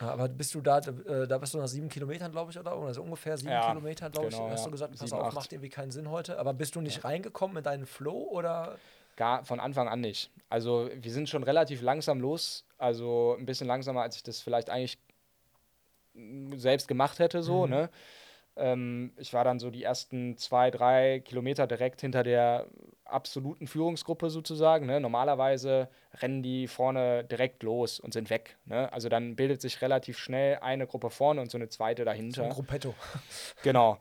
Ja, aber bist du da, äh, da bist du nach sieben Kilometern, glaube ich, oder? Also ungefähr sieben Ja, Kilometer, glaube genau, ich. Hast ja. du gesagt, pass Sieben, auf, acht. macht irgendwie keinen Sinn heute. Aber bist du nicht reingekommen in deinen Flow oder? Gar von Anfang an nicht. Also wir sind schon relativ langsam los, also ein bisschen langsamer, als ich das vielleicht eigentlich selbst gemacht hätte, so, ne? Ähm, ich war dann so die ersten zwei, drei Kilometer direkt hinter der absoluten Führungsgruppe sozusagen. Ne? Normalerweise rennen die vorne direkt los und sind weg. Ne? Also dann bildet sich relativ schnell eine Gruppe vorne und so eine zweite dahinter. Ein Gruppetto. Genau.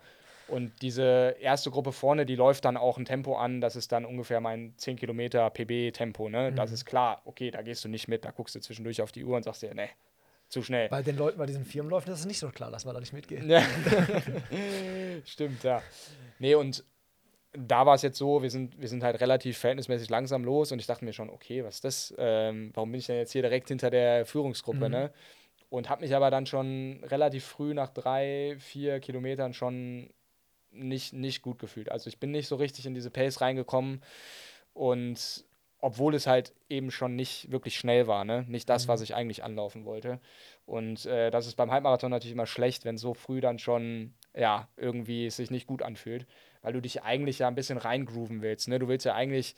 Und diese erste Gruppe vorne, die läuft dann auch ein Tempo an, das ist dann ungefähr mein 10 Kilometer PB-Tempo. Ne? Das ist klar, okay, da gehst du nicht mit, da guckst du zwischendurch auf die Uhr und sagst dir, ne, zu schnell. Bei den Leuten bei diesen Firmenläufen ist es nicht so klar, dass man da nicht mitgeht. Ja. Stimmt, ja. Nee, und da war es jetzt so, wir sind, wir sind halt relativ verhältnismäßig langsam los und ich dachte mir schon, okay, was ist das? Ähm, warum bin ich denn jetzt hier direkt hinter der Führungsgruppe, ne? Und habe mich aber dann schon relativ früh nach drei, vier Kilometern schon nicht, nicht gut gefühlt. Also ich bin nicht so richtig in diese Pace reingekommen und obwohl es halt eben schon nicht wirklich schnell war, ne? Nicht das, was ich eigentlich anlaufen wollte. Und äh, das ist beim Halbmarathon natürlich immer schlecht, wenn so früh dann schon, ja, irgendwie es sich nicht gut anfühlt, weil du dich eigentlich ja ein bisschen reingrooven willst, ne? Du willst ja eigentlich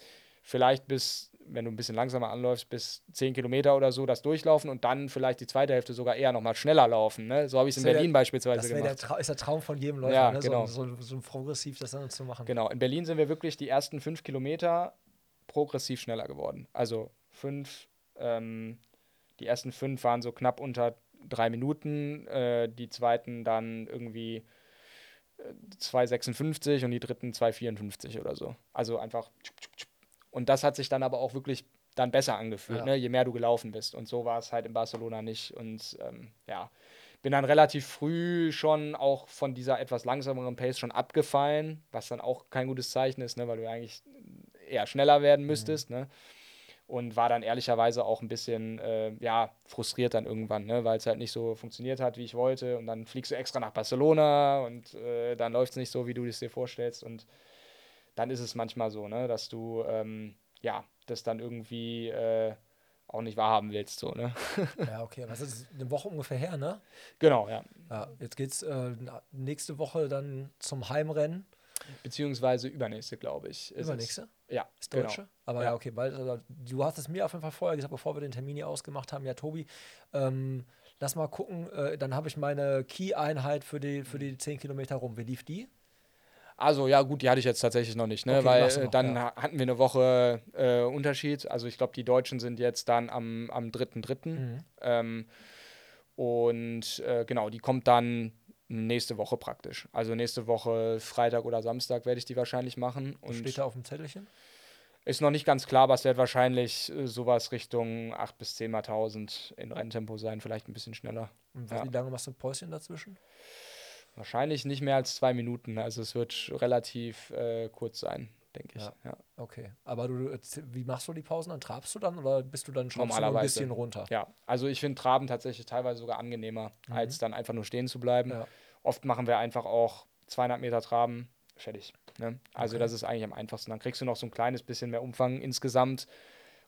vielleicht bis, wenn du ein bisschen langsamer anläufst, bis 10 Kilometer oder so das durchlaufen und dann vielleicht die zweite Hälfte sogar eher nochmal schneller laufen, ne? So habe ich es in Das Berlin der- beispielsweise Das gemacht. Trau ist der Traum von jedem Läufer, Ja, ne? genau. so, so, so progressiv das dann zu machen. Genau, in Berlin sind wir wirklich die ersten fünf Kilometer progressiv schneller geworden. Also fünf, ähm, die ersten fünf waren so knapp unter drei Minuten, äh, die zweiten dann irgendwie äh, 2,56 und die dritten 2,54 oder so. Also einfach. Und das hat sich dann aber auch wirklich dann besser angefühlt, Ja. ne? je mehr du gelaufen bist. Und so war es halt in Barcelona nicht. Und ähm, ja, bin dann relativ früh schon auch von dieser etwas langsameren Pace schon abgefallen, was dann auch kein gutes Zeichen ist, ne? weil du eigentlich eher schneller werden müsstest. Ne? Und war dann ehrlicherweise auch ein bisschen äh, ja, frustriert dann irgendwann, ne? weil es halt nicht so funktioniert hat, wie ich wollte. Und dann fliegst du extra nach Barcelona und äh, dann läuft es nicht so, wie du es dir vorstellst. Und dann ist es manchmal so, ne? dass du ähm, ja, das dann irgendwie äh, auch nicht wahrhaben willst. So, ne? Ja, okay. Was ist eine Woche ungefähr her, ne? genau, ja. Ja, jetzt geht's äh, nächste Woche dann zum Heimrennen. Beziehungsweise übernächste, glaube ich. ist es. Übernächste? Ja, Ist Deutsche? Genau. Aber ja, Ja. okay, bald. Also, du hast es mir auf jeden Fall vorher gesagt, bevor wir den Termin hier ausgemacht haben. Ja, Tobi, ähm, lass mal gucken. Äh, dann habe ich meine Key-Einheit für die, für die 10 Kilometer rum. Wie lief die? Also ja, gut, die hatte ich jetzt tatsächlich noch nicht, ne? Okay, weil äh, noch, dann ja. ha- hatten wir eine Woche äh, Unterschied. Also ich glaube, die Deutschen sind jetzt dann am, am 3.3. Mhm. Ähm, und äh, genau, die kommt dann nächste Woche praktisch. Also nächste Woche Freitag oder Samstag werde ich die wahrscheinlich machen. Und steht da auf dem Zettelchen? ist noch nicht ganz klar, aber es wird wahrscheinlich äh, sowas Richtung 8 bis 10 mal 1000 in Renntempo sein, vielleicht ein bisschen schneller. Und was, Ja. Wie lange machst du ein Päuschen dazwischen? Wahrscheinlich nicht mehr als zwei Minuten. Also es wird relativ äh, kurz sein, denke ich. Ja. Ja. Okay. Aber du, äh, wie machst du die Pausen dann? Trabst du dann oder bist du dann schon ein bisschen runter? Ja, also ich finde Traben tatsächlich teilweise sogar angenehmer, als dann einfach nur stehen zu bleiben. Mhm. Ja. Oft machen wir einfach auch 200 Meter Traben, fertig. Ne? Also Okay. das ist eigentlich am einfachsten. Dann kriegst du noch so ein kleines bisschen mehr Umfang insgesamt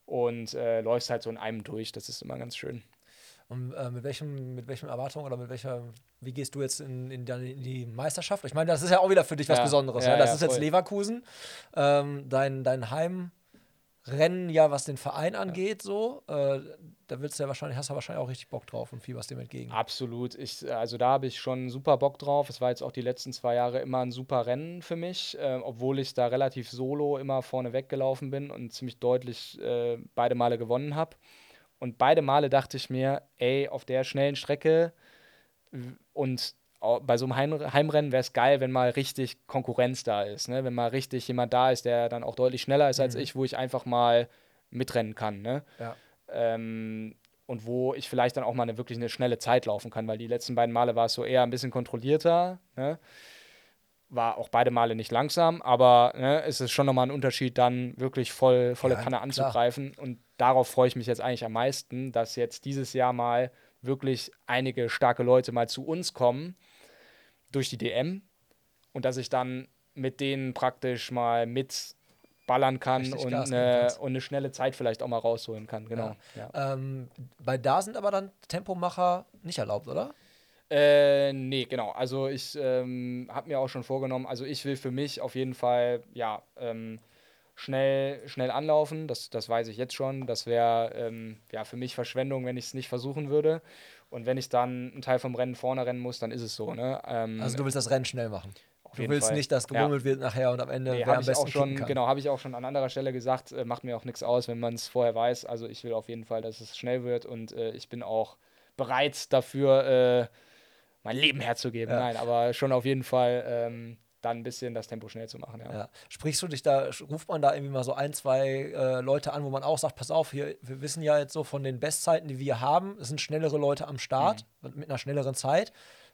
und äh, läufst halt so in einem durch. Das ist immer ganz schön. Und äh, mit welchem, mit welchen Erwartungen oder mit welcher, wie gehst du jetzt in, in, in die Meisterschaft? Ich meine, das ist ja auch wieder für dich was Ja, Besonderes. ja, Ja, Das ja, ist jetzt voll. Leverkusen. Ähm, dein, dein Heimrennen, ja, was den Verein angeht, so. Äh, da willst du ja wahrscheinlich, hast du wahrscheinlich auch richtig Bock drauf und fieberst dem entgegen. Absolut. Ich, also da habe ich schon super Bock drauf. Es war jetzt auch die letzten zwei Jahre immer ein super Rennen für mich, äh, obwohl ich da relativ solo immer vorne weggelaufen bin und ziemlich deutlich äh, beide Male gewonnen habe. Und beide Male dachte ich mir, ey, auf der schnellen Strecke und bei so einem Heim Heimrennen wäre es geil, wenn mal richtig Konkurrenz da ist. Ne? Wenn mal richtig jemand da ist, der dann auch deutlich schneller ist als ich, wo ich einfach mal mitrennen kann. Ne? Ja. ähm, und wo ich vielleicht dann auch mal eine, wirklich eine schnelle Zeit laufen kann, weil die letzten beiden Male war es so eher ein bisschen kontrollierter. Ne? War auch beide Male nicht langsam, aber ne, es ist schon nochmal ein Unterschied, dann wirklich voll, volle Ja, Kanne klar. anzugreifen. Und darauf freue ich mich jetzt eigentlich am meisten, dass jetzt dieses Jahr mal wirklich einige starke Leute mal zu uns kommen durch die DM und dass ich dann mit denen praktisch mal mitballern kann und eine, und eine schnelle Zeit vielleicht auch mal rausholen kann. Genau. Ja. Ähm, bei da sind aber dann Tempomacher nicht erlaubt, oder? Äh, nee, genau. Also ich ähm, habe mir auch schon vorgenommen, also ich will für mich auf jeden Fall, ja, ähm, schnell, schnell anlaufen. Das, das weiß ich jetzt schon. Das wäre ähm, ja, für mich Verschwendung, wenn ich es nicht versuchen würde. Und wenn ich dann einen Teil vom Rennen vorne rennen muss, dann ist es so. Ne? Ähm, Also du willst das Rennen schnell machen. Du willst Fall. nicht, dass Ja. gebummelt wird nachher und am Ende Nee, wer am besten auch schon, kann. genau, habe ich auch schon an anderer Stelle gesagt, äh, macht mir auch nichts aus, wenn man es vorher weiß. Also ich will auf jeden Fall, dass es schnell wird und äh, ich bin auch bereit dafür, äh, mein Leben herzugeben. Ja. Nein, aber schon auf jeden Fall ähm, dann ein bisschen das Tempo schnell zu machen. Ja. Ja. Sprichst du dich da, ruft man da irgendwie mal so ein, zwei äh, Leute an, wo man auch sagt, pass auf, hier, wir wissen ja jetzt so von den Bestzeiten, die wir haben, es sind schnellere Leute am Start Mhm. mit einer schnelleren Zeit.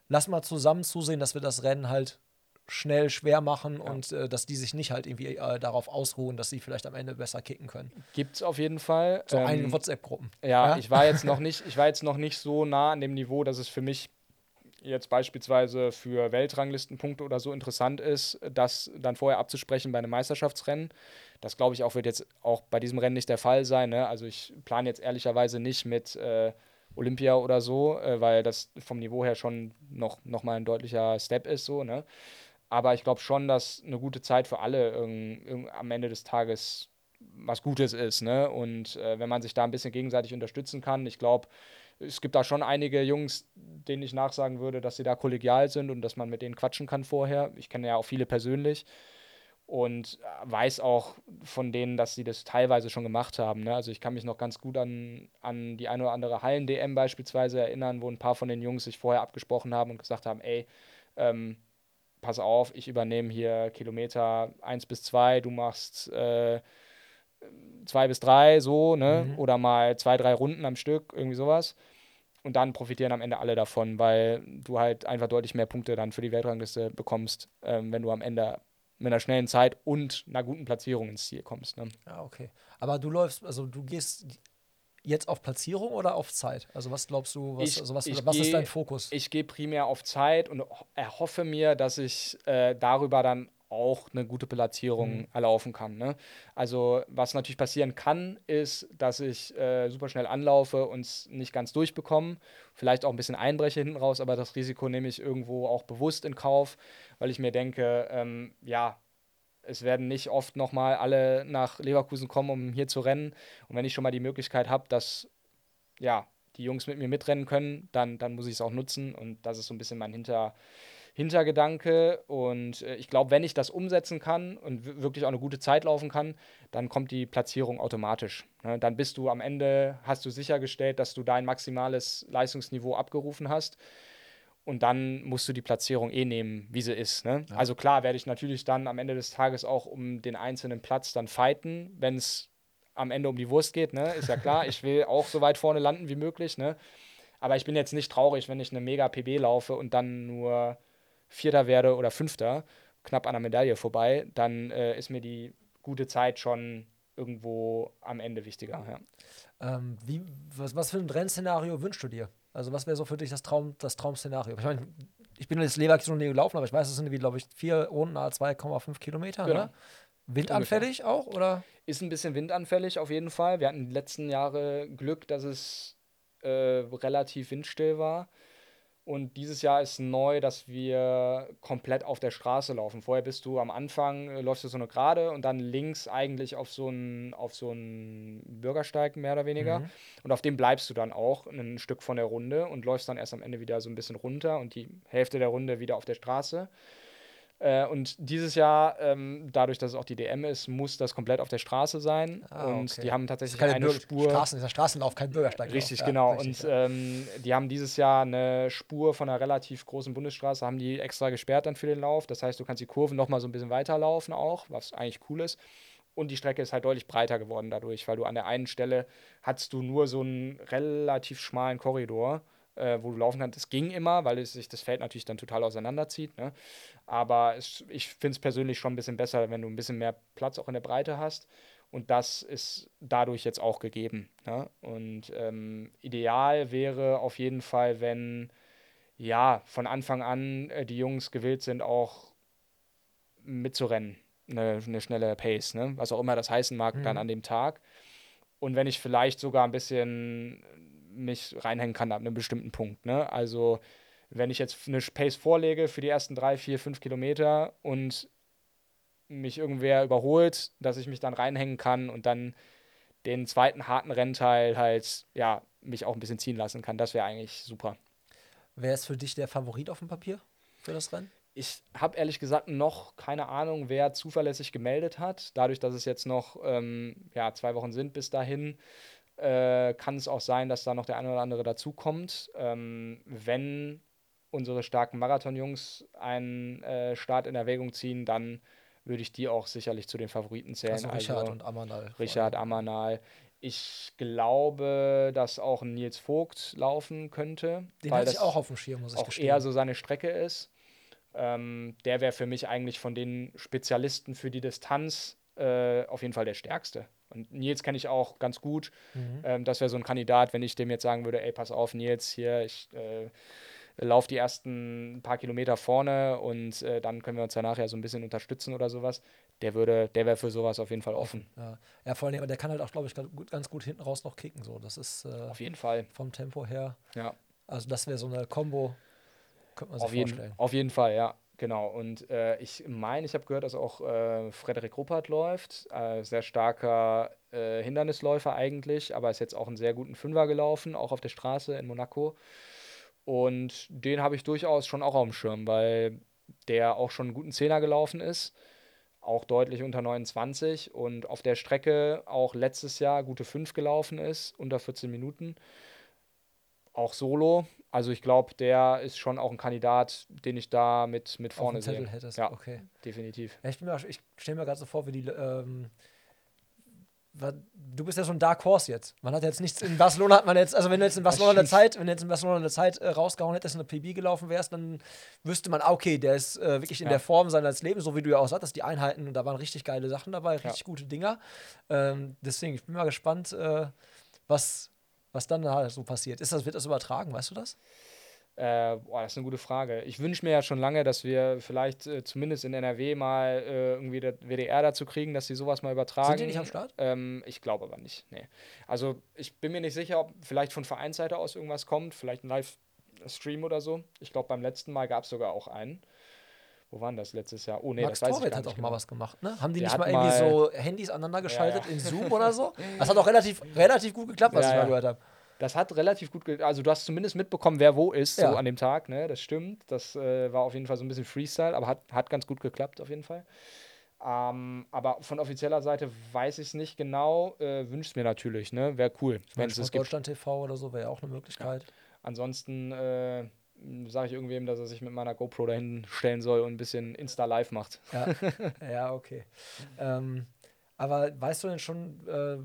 Lass mal zusammen zusehen, dass wir das Rennen halt schnell schwer machen und äh, dass die sich nicht halt irgendwie äh, darauf ausruhen, dass sie vielleicht am Ende besser kicken können. Gibt es auf jeden Fall. So Ähm, einige WhatsApp-Gruppen. Ja, Ja? ich war jetzt noch nicht, ich war jetzt noch nicht so nah an dem Niveau, dass es für mich jetzt beispielsweise für Weltranglistenpunkte oder so interessant ist, das dann vorher abzusprechen bei einem Meisterschaftsrennen. Das glaube ich auch wird jetzt auch bei diesem Rennen nicht der Fall sein. Ne? Also ich plane jetzt ehrlicherweise nicht mit äh, Olympia oder so, äh, weil das vom Niveau her schon noch, noch mal ein deutlicher Step ist so. Ne? Aber ich glaube schon, dass eine gute Zeit für alle irgend, irgend, am Ende des Tages was Gutes ist. Ne? Und äh, wenn man sich da ein bisschen gegenseitig unterstützen kann, ich glaube, es gibt da schon einige Jungs, denen ich nachsagen würde, dass sie da kollegial sind und dass man mit denen quatschen kann vorher. Ich kenne ja auch viele persönlich. und weiß auch von denen, dass sie das teilweise schon gemacht haben. Ne? Also ich kann mich noch ganz gut an, an die eine oder andere Hallen-DM beispielsweise erinnern, wo ein paar von den Jungs sich vorher abgesprochen haben und gesagt haben, ey, ähm, pass auf, ich übernehme hier Kilometer 1 bis 2, du machst äh, 2 bis 3, so, ne? Mhm. Oder mal zwei, drei Runden am Stück, irgendwie sowas. Und dann profitieren am Ende alle davon, weil du halt einfach deutlich mehr Punkte dann für die Weltrangliste bekommst, ähm, wenn du am Ende mit einer schnellen Zeit und einer guten Platzierung ins Ziel kommst. Ne? Ja, okay. Aber du läufst, also du gehst jetzt auf Platzierung oder auf Zeit? Also was glaubst du, was, ich, also was, was geh, ist dein Fokus? Ich gehe primär auf Zeit und erhoffe mir, dass ich äh, darüber dann auch eine gute Platzierung mhm. erlaufen kann. Ne? Also was natürlich passieren kann, ist, dass ich äh, super schnell anlaufe und es nicht ganz durchbekomme, vielleicht auch ein bisschen einbreche hinten raus, aber das Risiko nehme ich irgendwo auch bewusst in Kauf, weil ich mir denke, ähm, ja, es werden nicht oft nochmal alle nach Leverkusen kommen, um hier zu rennen. Und wenn ich schon mal die Möglichkeit habe, dass ja, die Jungs mit mir mitrennen können, dann, dann muss ich es auch nutzen. Und das ist so ein bisschen mein Hinter, Hintergedanke. Und äh, ich glaube, wenn ich das umsetzen kann und wirklich auch eine gute Zeit laufen kann, dann kommt die Platzierung automatisch. Ne? Dann bist du am Ende, hast du sichergestellt, dass du dein maximales Leistungsniveau abgerufen hast. Und dann musst du die Platzierung eh nehmen, wie sie ist. Ne? Ja. Also klar werde ich natürlich dann am Ende des Tages auch um den einzelnen Platz dann fighten, wenn es am Ende um die Wurst geht, ne? Ist ja klar, ich will auch so weit vorne landen wie möglich, ne? Aber ich bin jetzt nicht traurig, wenn ich eine mega PB laufe und dann nur Vierter werde oder Fünfter, knapp an der Medaille vorbei, dann äh, ist mir die gute Zeit schon irgendwo am Ende wichtiger. Ja. Ähm, wie, was, was für ein Rennszenario wünschst du dir? Also, was wäre so für dich das, Traum, das Traum-Szenario? Ich meine, ich bin jetzt Leverkusen nie gelaufen, aber ich weiß, es sind wie, glaube ich, vier Runden, 2,5 Kilometer. Genau. Ne? Windanfällig auch, oder? Ist ein bisschen windanfällig auf jeden Fall. Wir hatten die letzten Jahre Glück, dass es äh, relativ windstill war. Und dieses Jahr ist neu, dass wir komplett auf der Straße laufen. Vorher bist du am Anfang, äh, läufst du so eine Gerade und dann links eigentlich auf so einen auf so Bürgersteig mehr oder weniger. Mhm. Und auf dem bleibst du dann auch ein Stück von der Runde und läufst dann erst am Ende wieder so ein bisschen runter und die Hälfte der Runde wieder auf der Straße. Äh, und dieses Jahr, ähm, dadurch, dass es auch die DM ist, muss das komplett auf der Straße sein. Ah, und okay. die haben tatsächlich eine Bürger Spur. Straßen, ist der Straßenlauf, kein Bürgersteig. Richtig, ja, genau. Richtig, und ja. ähm, die haben dieses Jahr eine Spur von einer relativ großen Bundesstraße, haben die extra gesperrt dann für den Lauf. Das heißt, du kannst die Kurven noch mal so ein bisschen weiterlaufen auch, was eigentlich cool ist. Und die Strecke ist halt deutlich breiter geworden dadurch, weil du an der einen Stelle hattest du nur so einen relativ schmalen Korridor äh, wo du laufen kannst. Es ging immer, weil es sich das Feld natürlich dann total auseinanderzieht. Ne? Aber es, ich finde es persönlich schon ein bisschen besser, wenn du ein bisschen mehr Platz auch in der Breite hast. Und das ist dadurch jetzt auch gegeben. Ne? Und ähm, ideal wäre auf jeden Fall, wenn ja von Anfang an äh, die Jungs gewillt sind, auch mitzurennen. Eine, eine schnelle Pace, ne? was auch immer das heißen mag, mhm. dann an dem Tag. Und wenn ich vielleicht sogar ein bisschen mich reinhängen kann ab einem bestimmten Punkt. Ne? Also wenn ich jetzt eine Pace vorlege für die ersten drei, vier, fünf Kilometer und mich irgendwer überholt, dass ich mich dann reinhängen kann und dann den zweiten harten Rennteil halt, ja, mich auch ein bisschen ziehen lassen kann. Das wäre eigentlich super. Wer ist für dich der Favorit auf dem Papier für das Rennen? Ich habe ehrlich gesagt noch keine Ahnung, wer zuverlässig gemeldet hat. Dadurch, dass es jetzt noch ähm, ja, zwei Wochen sind bis dahin, äh, kann es auch sein, dass da noch der eine oder andere dazukommt. Ähm, wenn unsere starken Marathon-Jungs einen äh, Start in Erwägung ziehen, dann würde ich die auch sicherlich zu den Favoriten zählen. Also Richard also, und Amanal. Richard Amanal. Ich glaube, dass auch ein Nils Vogt laufen könnte. Den weil das auch auf dem Schirm, muss ich auch gestehen. eher so seine Strecke ist. Ähm, der wäre für mich eigentlich von den Spezialisten für die Distanz äh, auf jeden Fall der stärkste. Und Nils kenne ich auch ganz gut. Mhm. Ähm, das wäre so ein Kandidat, wenn ich dem jetzt sagen würde, ey, pass auf, Nils, hier, ich äh, laufe die ersten paar Kilometer vorne und äh, dann können wir uns danach ja so ein bisschen unterstützen oder sowas. Der würde, der wäre für sowas auf jeden Fall offen. Ja, ja vor allem, aber der kann halt auch, glaube ich, ganz gut, ganz gut hinten raus noch kicken. So. Das ist äh, auf jeden Fall. Vom Tempo her. Ja. Also das wäre so eine Combo, könnte man sich auf vorstellen. Jeden, auf jeden Fall, ja. Genau, und äh, ich meine, ich habe gehört, dass auch äh, Frederik Ruppert läuft. Äh, sehr starker äh, Hindernisläufer eigentlich, aber ist jetzt auch einen sehr guten Fünfer gelaufen, auch auf der Straße in Monaco. Und den habe ich durchaus schon auch auf dem Schirm, weil der auch schon einen guten Zehner gelaufen ist. auch deutlich unter 29 und auf der Strecke auch letztes Jahr gute 5 gelaufen ist, unter 14 Minuten. Auch solo. Also ich glaube, der ist schon auch ein Kandidat, den ich da mit, mit vorne Auf sehe. hättest. Ja. Okay. Definitiv. Ja, ich ich stelle mir gerade so vor, wie die. Ähm, du bist ja so ein Dark Horse jetzt. Man hat jetzt nichts in Barcelona hat man jetzt, also wenn du jetzt in Barcelona eine stimmt. Zeit, wenn du jetzt in Barcelona eine Zeit äh, rausgehauen hättest, eine PB gelaufen wärst, dann wüsste man, ah, okay, der ist äh, wirklich in Ja. der Form seines Lebens, so wie du ja auch sagtest, die Einheiten und da waren richtig geile Sachen dabei, richtig gute Dinger. Ähm, deswegen, ich bin mal gespannt, äh, was, was dann da so passiert. Ist das, wird das übertragen, weißt du das? Äh, boah, das ist eine gute Frage. Ich wünsche mir ja schon lange, dass wir vielleicht äh, zumindest in NRW mal äh, irgendwie der WDR dazu kriegen, dass sie sowas mal übertragen. Sind die nicht am Start? Ähm, ich glaube aber nicht. Nee. Also ich bin mir nicht sicher, ob vielleicht von Vereinsseite aus irgendwas kommt, vielleicht ein Live-Stream oder so. Ich glaube, beim letzten Mal gab es sogar auch einen. Wo waren das letztes Jahr? Oh nee, Max das weiß ich gar hat nicht auch mal genau. was gemacht, ne? Haben die Der nicht mal irgendwie mal- so Handys aneinander geschaltet Ja. in Zoom oder so? Das hat auch relativ, relativ gut geklappt, was Ja, ich mal ja. gehört habe. Das hat relativ gut, ge also du hast zumindest mitbekommen, wer wo ist, Ja. so an dem Tag, ne? Das stimmt. Das äh, war auf jeden Fall so ein bisschen Freestyle, aber hat, hat ganz gut geklappt auf jeden Fall. Ähm, aber von offizieller Seite weiß ich es nicht genau. Äh, Wünscht mir natürlich, ne? Wäre cool, wenn es. Deutschland TV oder so wäre ja auch eine Möglichkeit. Ansonsten äh, sage ich irgendwem, dass er sich mit meiner GoPro dahin stellen soll und ein bisschen Insta-Live macht. Ja, ja okay. Ähm, aber weißt du denn schon, äh,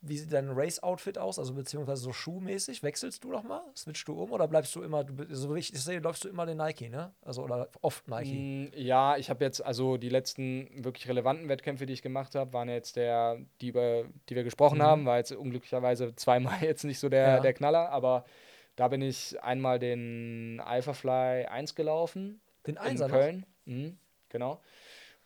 wie sieht dein Race-Outfit aus? Also beziehungsweise so schuhmäßig? Wechselst du noch mal? Switchst du um oder bleibst du immer, du, so wie ich sehe, läufst du immer den Nike, ne? Also oder oft Nike. Mm, Ja, ich habe jetzt, also die letzten wirklich relevanten Wettkämpfe, die ich gemacht habe, waren jetzt der, die, über, die wir gesprochen Mhm. haben, war jetzt unglücklicherweise zweimal jetzt nicht so der, Ja. der Knaller, aber da bin ich einmal den Alphafly 1 gelaufen. Den in Einser noch? Köln. Mhm, genau.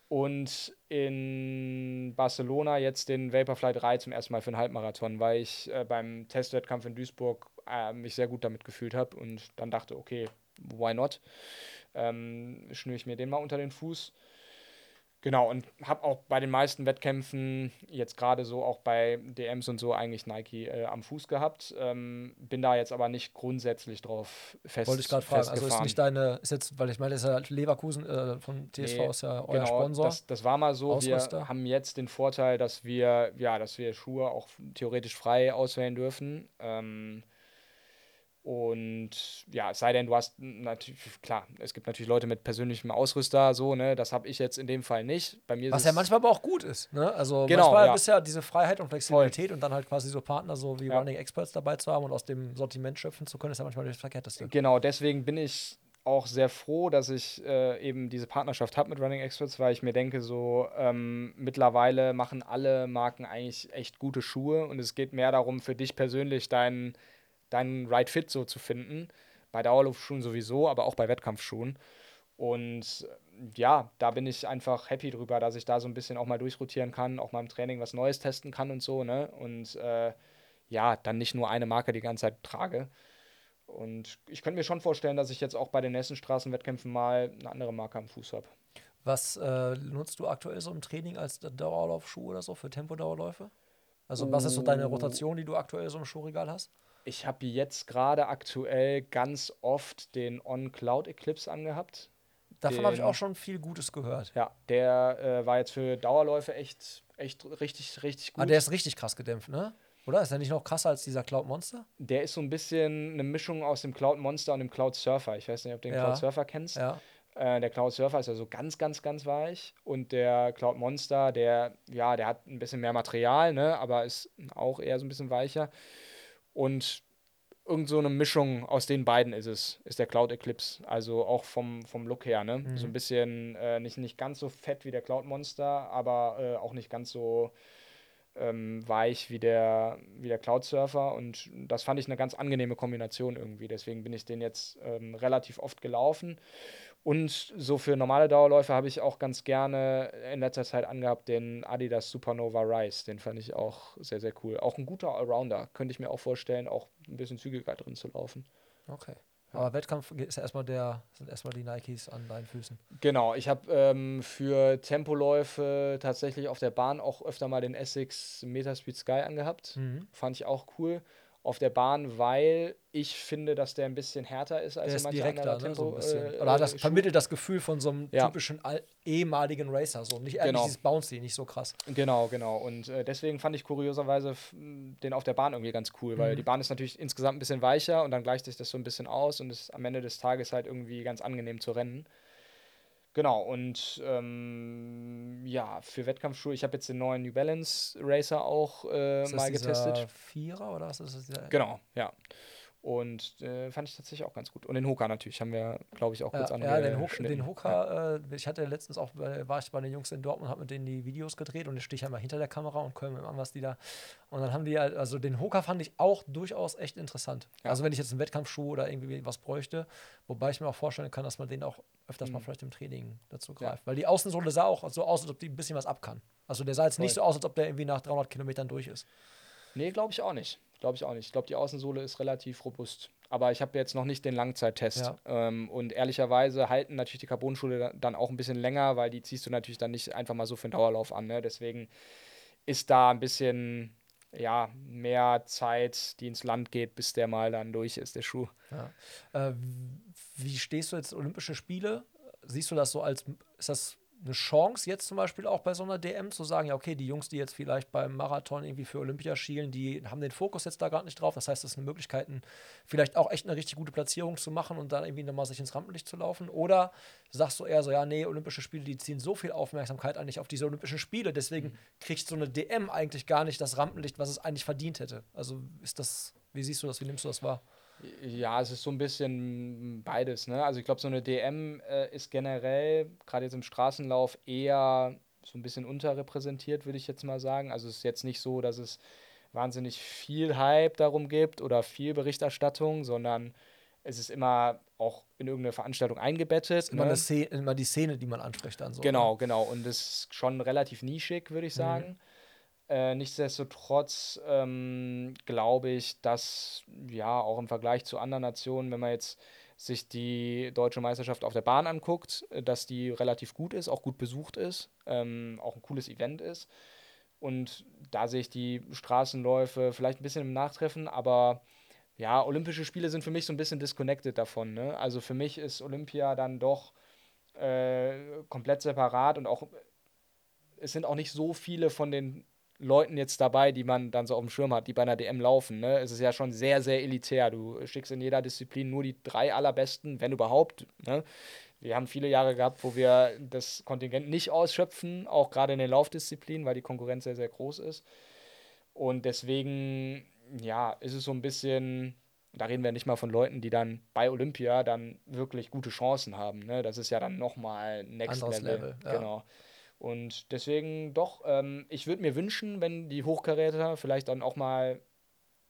Und in Barcelona jetzt den Vaporfly 3 zum ersten Mal für einen Halbmarathon, weil ich äh, beim Testwettkampf in Duisburg äh, mich sehr gut damit gefühlt habe und dann dachte, okay, why not? Ähm, schnüre ich mir den mal unter den Fuß. Genau, und habe auch bei den meisten Wettkämpfen, jetzt gerade so auch bei DMs und so, eigentlich Nike äh, am Fuß gehabt. Ähm, bin da jetzt aber nicht grundsätzlich drauf fest. Wollte ich gerade fragen. Also ist nicht deine, ist jetzt, weil ich meine, das ist ja Leverkusen äh, von TSV Nee, ist ja euer genau, Sponsor. Das, das war mal so. Wir Ausrüster. haben jetzt den Vorteil, dass wir, ja, dass wir Schuhe auch theoretisch frei auswählen dürfen. Ähm, und ja, es sei denn, du hast natürlich, klar, es gibt natürlich Leute mit persönlichem Ausrüster, so, ne, das habe ich jetzt in dem Fall nicht. Bei mir Was ja manchmal aber auch gut ist. Ne? Also Genau, manchmal ja. ist ja diese Freiheit und Flexibilität und dann halt quasi so Partner so wie Ja. Running Experts dabei zu haben und aus dem Sortiment schöpfen zu können, ist ja manchmal das Verkehrteste. Genau, deswegen bin ich auch sehr froh, dass ich äh, eben diese Partnerschaft habe mit Running Experts, weil ich mir denke, so ähm, mittlerweile machen alle Marken eigentlich echt gute Schuhe und es geht mehr darum, für dich persönlich deinen deinen Right Fit so zu finden. Bei Dauerlaufschuhen sowieso, aber auch bei Wettkampfschuhen. Und äh, ja, da bin ich einfach happy drüber, dass ich da so ein bisschen auch mal durchrotieren kann, auch mal im Training was Neues testen kann und so, ne? Und äh, ja, dann nicht nur eine Marke die ganze Zeit trage. Und ich könnte mir schon vorstellen, dass ich jetzt auch bei den Nessenstraßenwettkämpfen mal eine andere Marke am Fuß habe. Was äh, nutzt du aktuell so im Training als Dauerlaufschuh oder so für Tempodauerläufe? Also was ist so deine Oh. Rotation, die du aktuell so im Schuhregal hast? Ich habe jetzt gerade aktuell ganz oft den On Cloud Eclipse angehabt. Davon habe ich auch schon viel Gutes gehört. Ja, der äh, war jetzt für Dauerläufe echt, echt richtig, richtig gut. Ah, der ist richtig krass gedämpft, ne? Oder? Ist der nicht noch krasser als dieser Cloud Monster? Der ist so ein bisschen eine Mischung aus dem Cloud Monster und dem Cloud Surfer. Ich weiß nicht, ob du den Ja. Cloud Surfer kennst. Ja. Äh, der Cloud Surfer ist ja so ganz, ganz, ganz weich. Und der Cloud Monster, der, ja, der hat ein bisschen mehr Material, ne, aber ist auch eher so ein bisschen weicher. Und irgend so eine Mischung aus den beiden ist es, ist der Cloud Eclipse. Also auch vom, vom Look her, ne? So ein bisschen äh, nicht, nicht ganz so fett wie der Cloud Monster, aber äh, auch nicht ganz so ähm, weich wie der, wie der Cloud Surfer. Und das fand ich eine ganz angenehme Kombination irgendwie. Deswegen bin ich den jetzt ähm, relativ oft gelaufen. Und so für normale Dauerläufe habe ich auch ganz gerne in letzter Zeit angehabt den Adidas Supernova Rise. Den fand ich auch sehr, sehr cool. Auch ein guter Allrounder. Könnte ich mir auch vorstellen, auch ein bisschen zügiger drin zu laufen. Okay. Aber Wettkampf ist ja erstmal der, sind erstmal die Nikes an deinen Füßen. Genau, ich habe ähm, für Tempoläufe tatsächlich auf der Bahn auch öfter mal den Essex Metaspeed Sky angehabt. Mhm. Fand ich auch cool. Auf der Bahn, weil ich finde, dass der ein bisschen härter ist als Der ist manche direkter, andere ne, so äh, Oder das Schuh. vermittelt das Gefühl von so einem Ja. typischen al- ehemaligen Racer, so nicht Genau. dieses Bouncy, nicht so krass. Genau, genau. Und äh, deswegen fand ich kurioserweise den auf der Bahn irgendwie ganz cool, weil Mhm. die Bahn ist natürlich insgesamt ein bisschen weicher und dann gleicht sich das so ein bisschen aus und ist am Ende des Tages halt irgendwie ganz angenehm zu rennen. Genau, und ähm, ja, für Wettkampfschuhe, ich habe jetzt den neuen New Balance Racer auch äh, Ist das mal getestet. Vierer oder was ist das? Genau, ja. Und äh, fand ich tatsächlich auch ganz gut. Und den Hoka natürlich haben wir, glaube ich, auch kurz Ja, ja, den, angeschnitten. den Hooker, äh, ich hatte letztens auch, bei, war ich bei den Jungs in Dortmund, habe mit denen die Videos gedreht und ich stehe einmal hinter der Kamera und höre mir an, was die da. Und dann haben die halt, also den Hooker fand ich auch durchaus echt interessant. Ja. Also wenn ich jetzt einen Wettkampfschuh oder irgendwie was bräuchte, wobei ich mir auch vorstellen kann, dass man den auch öfters mal Mhm. vielleicht im Training dazu Ja. greift. Weil die Außensohle sah auch so aus, als ob die ein bisschen was ab kann. Also der sah jetzt nicht Voll. so aus, als ob der irgendwie nach 300 Kilometern durch ist. Nee, glaube ich auch nicht. Glaube ich auch nicht. Ich glaube, die Außensohle ist relativ robust. Aber ich habe jetzt noch nicht den Langzeittest. Ja. Ähm, und ehrlicherweise halten natürlich die Carbonschuhe da- dann auch ein bisschen länger, weil die ziehst du natürlich dann nicht einfach mal so für den Dauerlauf an. Ne? Deswegen ist da ein bisschen ja, mehr Zeit, die ins Land geht, bis der mal dann durch ist, der Schuh. Ja. Äh, wie stehst du jetzt Olympische Spiele? Siehst du das so als, ist das eine Chance jetzt zum Beispiel auch bei so einer DM zu sagen, ja okay, die Jungs, die jetzt vielleicht beim Marathon irgendwie für Olympia schielen, die haben den Fokus jetzt da gerade nicht drauf. Das heißt, das ist eine Möglichkeit, vielleicht auch echt eine richtig gute Platzierung zu machen und dann irgendwie nochmal sich ins Rampenlicht zu laufen. Oder sagst du eher so, ja nee, Olympische Spiele, die ziehen so viel Aufmerksamkeit eigentlich auf diese Olympischen Spiele, deswegen kriegt so eine DM eigentlich gar nicht das Rampenlicht, was es eigentlich verdient hätte. Also ist das, wie siehst du das, wie nimmst du das wahr? Ja, es ist so ein bisschen beides. Ne? Also ich glaube, so eine DM äh, ist generell, gerade jetzt im Straßenlauf, eher so ein bisschen unterrepräsentiert, würde ich jetzt mal sagen. Also es ist jetzt nicht so, dass es wahnsinnig viel Hype darum gibt oder viel Berichterstattung, sondern es ist immer auch in irgendeine Veranstaltung eingebettet. Immer, ne? Szene, immer die Szene, die man anspricht dann so. Genau, genau. Und das ist schon relativ nischig, würde ich Mhm. Äh, nichtsdestotrotz ähm, glaube ich, dass ja auch im Vergleich zu anderen Nationen, wenn man jetzt sich die deutsche Meisterschaft auf der Bahn anguckt, äh, dass die relativ gut ist, auch gut besucht ist, ähm, auch ein cooles Event ist. Und da sehe ich die Straßenläufe vielleicht ein bisschen im Nachtreffen, aber ja, Olympische Spiele sind für mich so ein bisschen disconnected davon. Ne? Also für mich ist Olympia dann doch äh, komplett separat und auch es sind auch nicht so viele von den Leuten jetzt dabei, die man dann so auf dem Schirm hat, die bei einer DM laufen. Ne? Es ist ja schon sehr, sehr elitär. Du schickst in jeder Disziplin nur die drei allerbesten, wenn überhaupt. Ne? Wir haben viele Jahre gehabt, wo wir das Kontingent nicht ausschöpfen, auch gerade in den Laufdisziplinen, weil die Konkurrenz sehr, sehr groß ist. Und deswegen, ja, ist es so ein bisschen, da reden wir nicht mal von Leuten, die dann bei Olympia dann wirklich gute Chancen haben. Ne? Das ist ja dann nochmal Next Anderes Level. Level, ja. Genau. Und deswegen doch, ähm, ich würde mir wünschen, wenn die Hochkaräter vielleicht dann auch mal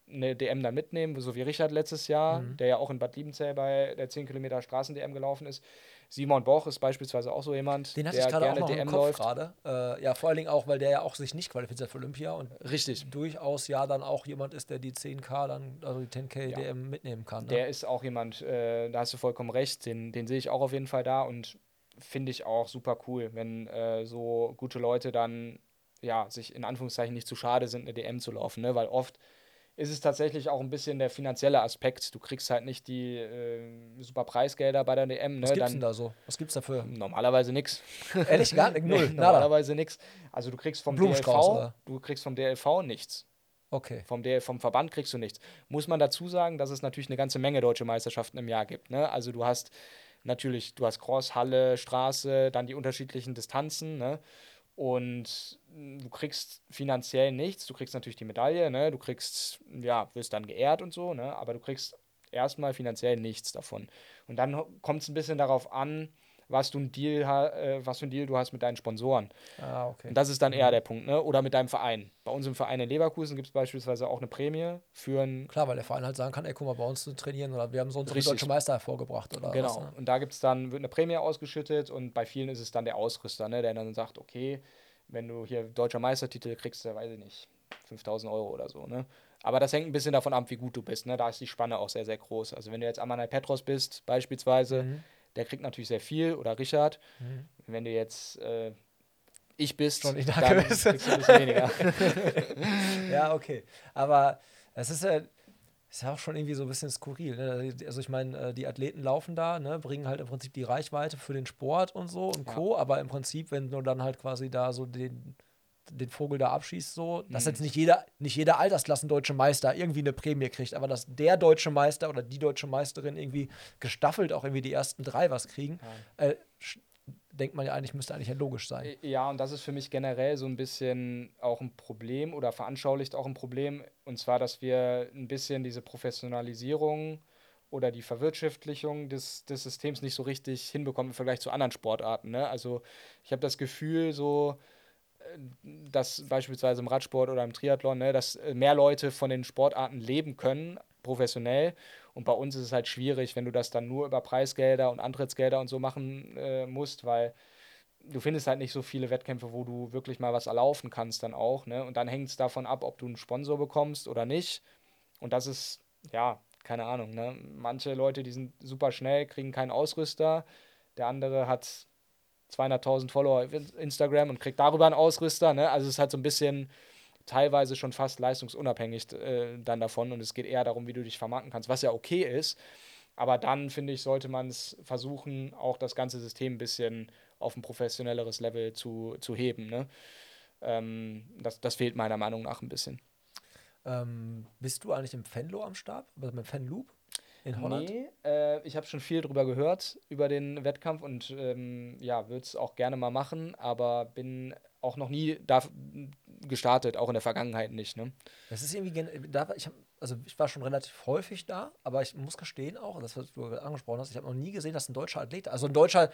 eine DM dann mitnehmen, so wie Richard letztes Jahr, Mhm. der ja auch in Bad Liebenzell bei der 10 Kilometer Straßen-DM gelaufen ist. Simon Boch ist beispielsweise auch so jemand, Den hatte der ich gerade auch gerne noch DM im Kopf läuft. gerade. Äh, ja, vor allen Dingen auch, weil der ja auch sich nicht qualifiziert für Olympia und Richtig. durchaus ja dann auch jemand ist, der die 10K dann, also die 10K Ja. DM mitnehmen kann. Ne? Der ist auch jemand, äh, da hast du vollkommen recht, den, den sehe ich auch auf jeden Fall da und finde ich auch super cool, wenn äh, so gute Leute dann ja sich in Anführungszeichen nicht zu schade sind, eine DM zu laufen, ne? weil oft ist es tatsächlich auch ein bisschen der finanzielle Aspekt. Du kriegst halt nicht die äh, super Preisgelder bei der DM. Ne? Was gibt's Dann denn da so? Was gibt's dafür? Normalerweise nichts. Ehrlich, gar nicht? Null. Normalerweise nichts. Also du kriegst vom DLV, oder? du kriegst vom DLV nichts. Okay. Vom, DL, vom Verband kriegst du nichts. Muss man dazu sagen, dass es natürlich eine ganze Menge deutsche Meisterschaften im Jahr gibt. Ne? Also du hast natürlich, du hast Cross, Halle, Straße, dann die unterschiedlichen Distanzen. Ne? Und du kriegst finanziell nichts. Du kriegst natürlich die Medaille, ne? du kriegst, ja, wirst dann geehrt und so, ne? aber du kriegst erstmal finanziell nichts davon. Und dann kommt es ein bisschen darauf an, was du ein Deal, äh, was für ein Deal du hast mit deinen Sponsoren. Ah, okay. Und das ist dann eher der Punkt, ne? Oder mit deinem Verein. Bei uns im Verein in Leverkusen gibt es beispielsweise auch eine Prämie für ein. Klar, weil der Verein halt sagen kann, ey, guck mal, bei uns zu trainieren oder wir haben so viele Richtig. deutsche Meister hervorgebracht oder Genau. was. Ne? Und da gibt's dann, wird eine Prämie ausgeschüttet und bei vielen ist es dann der Ausrüster, ne? Der dann sagt, okay, wenn du hier deutscher Meistertitel kriegst, du, weiß ich nicht, 5000 Euro oder so, ne? Aber das hängt ein bisschen davon ab, wie gut du bist, ne? Da ist die Spanne auch sehr, sehr groß. Also wenn du jetzt Amanai Petros bist, beispielsweise, Mhm. Der kriegt natürlich sehr viel oder Richard. Wenn du jetzt äh, ich bist, Johnny dann Darko bist. kriegst du ein bisschen weniger. Ja, okay. Aber es ist ja, Ist ja auch schon irgendwie so ein bisschen skurril. Ne? Also ich meine, äh, die Athleten laufen da, ne, bringen halt im Prinzip die Reichweite für den Sport und so und Ja. Co. Aber im Prinzip, wenn du dann halt quasi da so den, den Vogel da abschießt, so, dass Mhm. jetzt nicht jeder, nicht jeder Altersklassendeutsche Meister irgendwie eine Prämie kriegt, aber dass der deutsche Meister oder die deutsche Meisterin irgendwie gestaffelt auch irgendwie die ersten drei was kriegen, äh, sch- denkt man ja eigentlich, müsste eigentlich ja logisch sein. Ja, und das ist für mich generell so ein bisschen auch ein Problem oder veranschaulicht auch ein Problem. Und zwar, dass wir ein bisschen diese Professionalisierung oder die Verwirtschaftlichung des, des Systems nicht so richtig hinbekommen im Vergleich zu anderen Sportarten. Ne? Also ich habe das Gefühl, so, äh, dass beispielsweise im Radsport oder im Triathlon, ne, dass äh, mehr Leute von den Sportarten leben können, professionell. Und bei uns ist es halt schwierig, wenn du das dann nur über Preisgelder und Antrittsgelder und so machen äh, musst, weil du findest halt nicht so viele Wettkämpfe, wo du wirklich mal was erlaufen kannst dann auch. Ne? Und dann hängt es davon ab, ob du einen Sponsor bekommst oder nicht. Und das ist, ja, keine Ahnung. Ne? Manche Leute, die sind super schnell, kriegen keinen Ausrüster. Der andere hat 200.000 Follower auf In- Instagram und kriegt darüber einen Ausrüster. Ne? Also es ist halt so ein bisschen teilweise schon fast leistungsunabhängig äh, dann davon. Und es geht eher darum, wie du dich vermarkten kannst, was ja okay ist. Aber dann, finde ich, sollte man es versuchen, auch das ganze System ein bisschen auf ein professionelleres Level zu, zu heben. Ne? Ähm, das, das fehlt meiner Meinung nach ein bisschen. Ähm, bist du eigentlich im Fenlo am Start? Also mit Fenloop in Holland? Nee, äh, ich habe schon viel drüber gehört, über den Wettkampf und ähm, ja, würde es auch gerne mal machen, aber bin auch noch nie da gestartet, auch in der Vergangenheit nicht. Ne? Das ist irgendwie, gen- da, ich hab, also ich war schon relativ häufig da, aber ich muss gestehen auch, das was du angesprochen hast, ich habe noch nie gesehen, dass ein deutscher Athlet, also ein deutscher,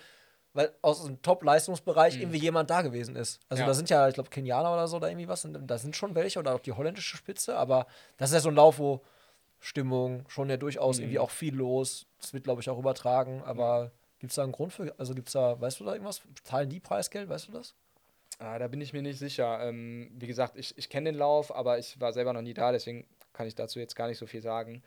weil aus dem Top-Leistungsbereich irgendwie jemand da gewesen ist. Also Ja. da sind ja, ich glaube, Kenianer oder so da irgendwie was, und da sind schon welche oder auch die holländische Spitze, aber das ist ja so ein Lauf, wo Stimmung, schon ja durchaus irgendwie auch viel los, das wird, glaube ich, auch übertragen, aber gibt es da einen Grund für, also gibt es da, weißt du da irgendwas, zahlen die Preisgeld, weißt du das? Ah, da bin ich mir nicht sicher. Ähm, wie gesagt, ich, ich kenne den Lauf, aber ich war selber noch nie da, deswegen kann ich dazu jetzt gar nicht so viel sagen.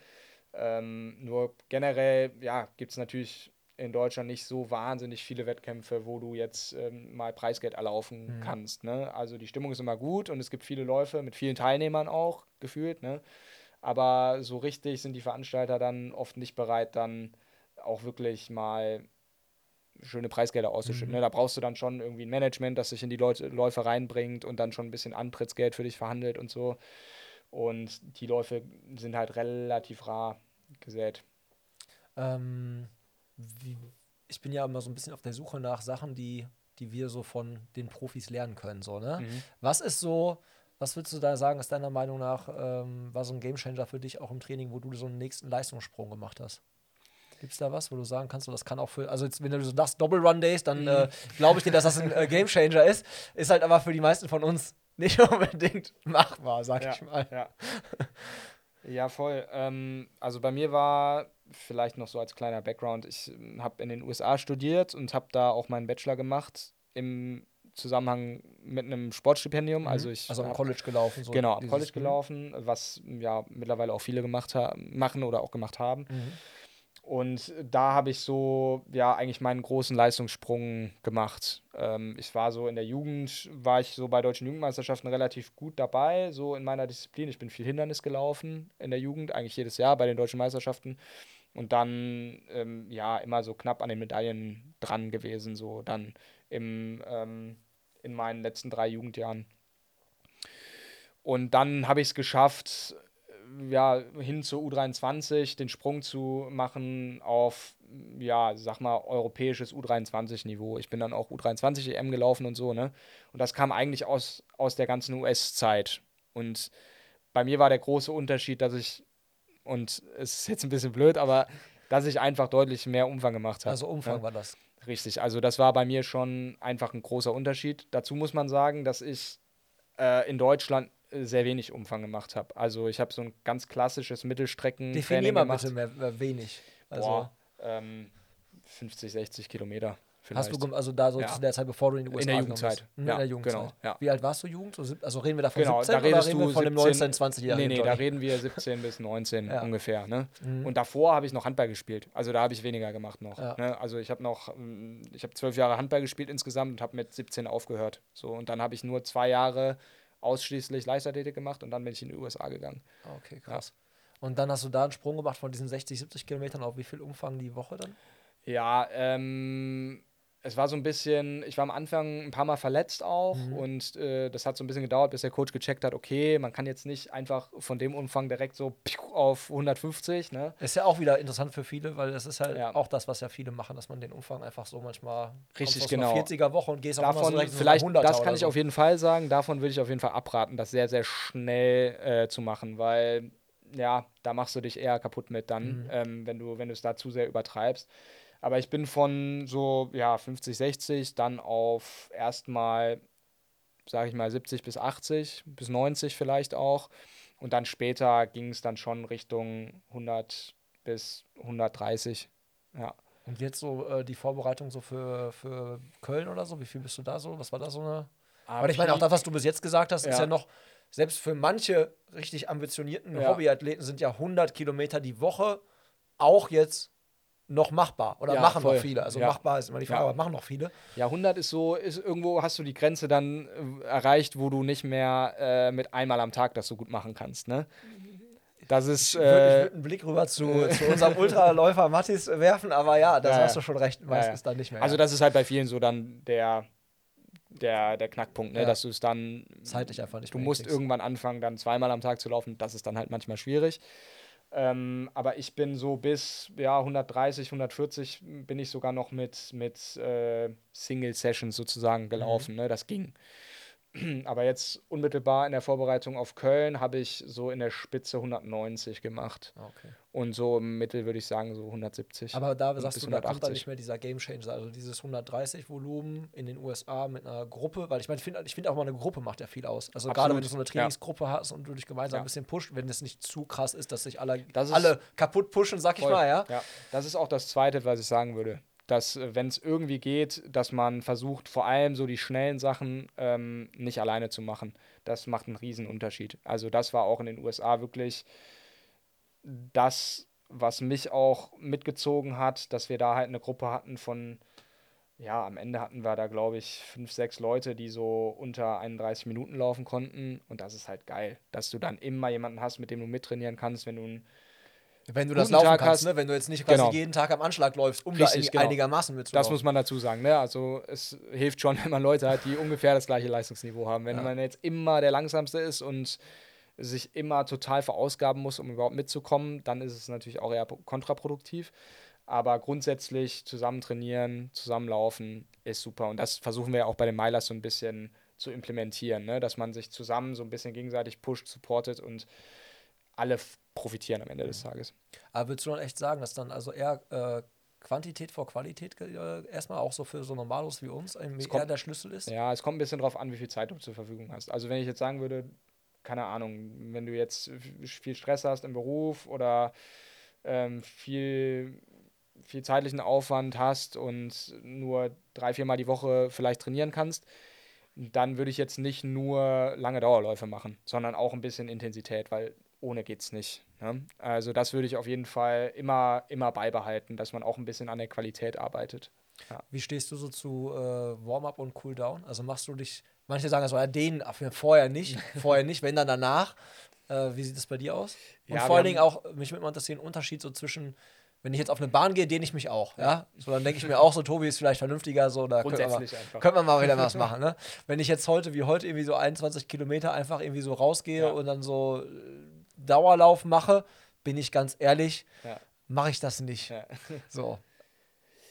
Ähm, nur generell, ja, gibt es natürlich in Deutschland nicht so wahnsinnig viele Wettkämpfe, wo du jetzt ähm, mal Preisgeld erlaufen kannst. Ne? Also die Stimmung ist immer gut und es gibt viele Läufe mit vielen Teilnehmern auch gefühlt. Ne? Aber so richtig sind die Veranstalter dann oft nicht bereit, dann auch wirklich mal schöne Preisgelder auszuschütten. Ne? Da brauchst du dann schon irgendwie ein Management, das sich in die Leute, Läufe reinbringt und dann schon ein bisschen Antrittsgeld für dich verhandelt und so. Und die Läufe sind halt relativ rar gesät. Ähm, wie, ich bin ja immer so ein bisschen auf der Suche nach Sachen, die, die wir so von den Profis lernen können. So, ne? Was ist so, was würdest du da sagen, ist deiner Meinung nach, ähm, war so ein Gamechanger für dich auch im Training, wo du so einen nächsten Leistungssprung gemacht hast? Gibt es da was, wo du sagen kannst, so, das kann auch für, also jetzt, wenn du so sagst Double Run Days, dann äh, glaube ich dir, dass das ein äh, Gamechanger ist. Ist halt aber für die meisten von uns nicht unbedingt machbar, sag ich mal. Ja, ja voll. Ähm, also bei mir war vielleicht noch so als kleiner Background, ich habe in den USA studiert und habe da auch meinen Bachelor gemacht im Zusammenhang mit einem Sportstipendium. Also ich Also am College gelaufen. So genau, am College gelaufen, was ja mittlerweile auch viele gemacht haben, machen oder auch gemacht haben. Mhm. Und da habe ich so, ja, eigentlich meinen großen Leistungssprung gemacht. Ähm, ich war so in der Jugend, war ich so bei deutschen Jugendmeisterschaften relativ gut dabei, so in meiner Disziplin. Ich bin viel Hindernis gelaufen in der Jugend, eigentlich jedes Jahr bei den deutschen Meisterschaften. Und dann, ähm, ja, immer so knapp an den Medaillen dran gewesen, so dann im, ähm, in meinen letzten drei Jugendjahren. Und dann habe ich es geschafft, ja, hin zur U23 den Sprung zu machen auf, ja, sag mal, europäisches U23-Niveau. Ich bin dann auch U23 EM gelaufen und so, ne? Und das kam eigentlich aus, aus der ganzen US-Zeit. Und bei mir war der große Unterschied, dass ich, und es ist jetzt ein bisschen blöd, aber dass ich einfach deutlich mehr Umfang gemacht habe. Also Umfang ne? war das. Richtig, also das war bei mir schon einfach ein großer Unterschied. Dazu muss man sagen, dass ich äh, in Deutschland äh, sehr wenig Umfang gemacht habe. Also ich habe so ein ganz klassisches Mittelstrecken Definier mal bitte mehr, mehr wenig. Also Boah, ähm, 50, 60 Kilometer. Hast du also da so Ja. zu der Zeit, bevor du in die USA der gegangen Jugendzeit. Mhm, Ja, in der Jugendzeit. genau, ja. Wie alt warst du Jugend? Also reden wir da von Genau, 17 da oder reden wir von dem 17 19, 20-Jährigen? Nee, nee, da reden wir 17 bis 19 Ja. ungefähr. Ne? Mhm. Und davor habe ich noch Handball gespielt. Also da habe ich weniger gemacht noch. Ne? Also ich habe noch, mm, ich habe zwölf Jahre Handball gespielt insgesamt und habe mit 17 aufgehört. So, und dann habe ich nur zwei Jahre ausschließlich Leichtathletik gemacht und dann bin ich in die USA gegangen. Okay, krass. Und dann hast du da einen Sprung gemacht von diesen 60, 70 Kilometern auf wie viel Umfang die Woche dann? Ja, ähm, es war so ein bisschen, ich war am Anfang ein paar Mal verletzt auch Mhm. und äh, das hat so ein bisschen gedauert, bis der Coach gecheckt hat, okay, man kann jetzt nicht einfach von dem Umfang direkt so auf 150, ne? Ist ja auch wieder interessant für viele, weil das ist halt Ja. auch das, was ja viele machen, dass man den Umfang einfach so manchmal Richtig, genau. 40er Woche und gehst auf einmal so direkt so vielleicht, 100er das kann ich so. auf jeden Fall sagen, davon würde ich auf jeden Fall abraten, das sehr, sehr schnell äh, zu machen, weil ja, da machst du dich eher kaputt mit dann, Mhm. ähm, wenn du, wenn du es da zu sehr übertreibst. Aber ich bin von so, ja, 50, 60 dann auf erstmal, sage ich mal, 70 bis 80, bis 90 vielleicht auch. Und dann später ging es dann schon Richtung 100 bis 130. Ja. Und jetzt so äh, die Vorbereitung so für, für Köln oder so, wie viel bist du da so? Was war da so eine? Weil ich meine, auch das, was du bis jetzt gesagt hast, ist Ja. ja noch, selbst für manche richtig ambitionierten Ja. Hobbyathleten sind ja 100 Kilometer die Woche auch jetzt noch machbar. Oder Ja, machen voll. noch viele. Also Ja. machbar ist immer die Frage, Ja. aber machen noch viele. Ja, 100 ist so, ist irgendwo hast du die Grenze dann äh, erreicht, wo du nicht mehr äh, mit einmal am Tag das so gut machen kannst, ne? Das ist, Ich würde äh, einen Blick rüber zu, zu unserem Ultraläufer Mattis werfen, aber ja, das hast du schon recht, meistens dann nicht mehr. Also das ist halt bei vielen so dann der, der, der Knackpunkt, ne? Ja. Dass du es dann, zeitlich einfach nicht du musst hinkriegst. irgendwann anfangen, dann zweimal am Tag zu laufen, das ist dann halt manchmal schwierig. Ähm, aber ich bin so bis ja, 130, 140 bin ich sogar noch mit, mit äh, Single-Sessions sozusagen gelaufen. Ne? Das ging. Aber jetzt unmittelbar in der Vorbereitung auf Köln habe ich so in der Spitze 190 gemacht. Ah, Okay. Und so im Mittel würde ich sagen so 170. Aber da sagst du, da kommt dann 180. nicht mehr dieser Game Changer, also dieses 130 Volumen in den USA mit einer Gruppe, weil ich meine, ich finde ich find auch mal eine Gruppe macht ja viel aus. Also gerade Absolut, wenn du so eine ja. Trainingsgruppe hast und du dich gemeinsam Ja. ein bisschen pusht, wenn es nicht zu krass ist, dass sich alle, alle kaputt pushen, sag ich Voll. mal, ja. Ja, das ist auch das Zweite, was ich sagen würde. Dass, äh, wenn es irgendwie geht, dass man versucht, vor allem so die schnellen Sachen ähm, nicht alleine zu machen. Das macht einen riesen Unterschied. Also das war auch in den USA wirklich das, was mich auch mitgezogen hat, dass wir da halt eine Gruppe hatten von, ja, am Ende hatten wir da, glaube ich, fünf, sechs Leute, die so unter 31 Minuten laufen konnten. Und das ist halt geil, dass du dann immer jemanden hast, mit dem du mittrainieren kannst, wenn du ein Wenn du das laufen Tag kannst, hast. ne? wenn du jetzt nicht quasi Genau. jeden Tag am Anschlag läufst, um Richtig, da genau. einigermaßen mitzulaufen. Das muss man dazu sagen, ne? Also es hilft schon, wenn man Leute hat, die ungefähr das gleiche Leistungsniveau haben. Wenn Ja. man jetzt immer der langsamste ist und sich immer total verausgaben muss, um überhaupt mitzukommen, dann ist es natürlich auch eher kontraproduktiv. Aber grundsätzlich zusammen trainieren, zusammenlaufen ist super. Und das versuchen wir auch bei den Milers so ein bisschen zu implementieren, ne? dass man sich zusammen so ein bisschen gegenseitig pusht, supportet und alle profitieren am Ende des Tages. Aber würdest du dann echt sagen, dass dann also eher äh, Quantität vor Qualität äh, erstmal auch so für so Normalos wie uns irgendwie kommt- eher der Schlüssel ist? Ja, es kommt ein bisschen drauf an, wie viel Zeit du zur Verfügung hast. Also wenn ich jetzt sagen würde, keine Ahnung, wenn du jetzt viel Stress hast im Beruf oder ähm, viel, viel zeitlichen Aufwand hast und nur drei, viermal die Woche vielleicht trainieren kannst, dann würde ich jetzt nicht nur lange Dauerläufe machen, sondern auch ein bisschen Intensität, weil ohne geht's nicht. Ne? Also das würde ich auf jeden Fall immer, immer beibehalten, dass man auch ein bisschen an der Qualität arbeitet. Wie stehst du so zu äh, Warm-up und Cooldown? Also machst du dich, manche sagen so, ja, den vorher nicht, vorher nicht, wenn dann danach. Äh, wie sieht es bei dir aus? Und Ja, vor allen Dingen auch, mich würde mal interessieren, Unterschied so zwischen, wenn ich jetzt auf eine Bahn gehe, dehne ich mich auch, ja? So, dann denke ich mir auch so, Tobi ist vielleicht vernünftiger, so, da können wir, mal, können wir mal wieder was machen, ne? Wenn ich jetzt heute, wie heute, irgendwie so 21 Kilometer einfach irgendwie so rausgehe Ja. und dann so äh, Dauerlauf mache, bin ich ganz ehrlich, Ja. mache ich das nicht. Ja. So.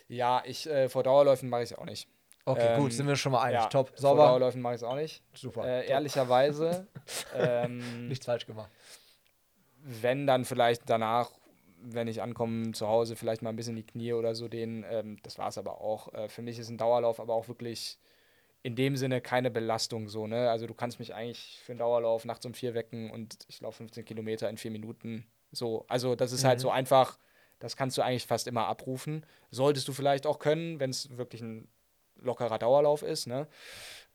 Ja, ich äh, vor Dauerläufen mache ich es auch nicht. Okay, Ähm, gut, sind wir schon mal einig. Ja, Top, Vor sauber. Dauerläufen mache ich es auch nicht. Super. Äh, ehrlicherweise, ähm, Nichts falsch gemacht. wenn dann vielleicht danach, wenn ich ankomme zu Hause, vielleicht mal ein bisschen die Knie oder so den, ähm, das war es aber auch. Äh, für mich ist ein Dauerlauf aber auch wirklich in dem Sinne keine Belastung so, ne? Also du kannst mich eigentlich für einen Dauerlauf nachts um vier wecken und ich laufe 15 Kilometer in vier Minuten. So, also das ist halt Mhm. so einfach, das kannst du eigentlich fast immer abrufen. Solltest du vielleicht auch können, wenn es wirklich ein lockerer Dauerlauf ist, ne?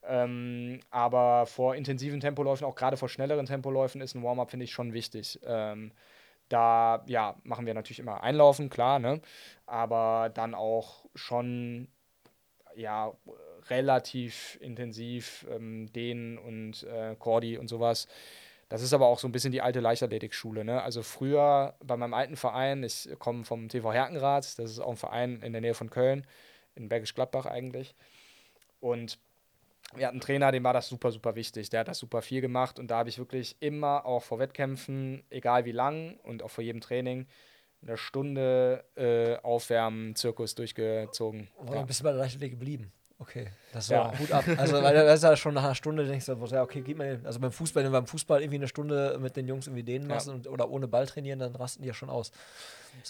Ähm, aber vor intensiven Tempoläufen, auch gerade vor schnelleren Tempoläufen, ist ein Warm-up, finde ich, schon wichtig. Ähm, da, ja, machen wir natürlich immer Einlaufen, klar, ne? Aber dann auch schon, ja, relativ intensiv ähm, Dehnen und äh, Cordi und sowas, Das ist aber auch so ein bisschen die alte Leichtathletikschule. Ne? Also früher bei meinem alten Verein, ich komme vom TV Herkenrath, das ist auch ein Verein in der Nähe von Köln, in Bergisch Gladbach eigentlich. Und wir hatten einen Trainer, dem war das super, super wichtig. Der hat das super viel gemacht und da habe ich wirklich immer auch vor Wettkämpfen, egal wie lang und auch vor jedem Training, eine Stunde äh, Aufwärmen, Zirkus durchgezogen. Oder ja. bist du bei der Leichtathletik geblieben? Okay, das war ja. gut ab. Also, weil das ist ja schon nach einer Stunde, denkst du, ja, okay, gib mir, also beim Fußball, wenn du beim Fußball irgendwie eine Stunde mit den Jungs irgendwie denen machst ja. und, oder ohne Ball trainieren, dann rasten die ja schon aus.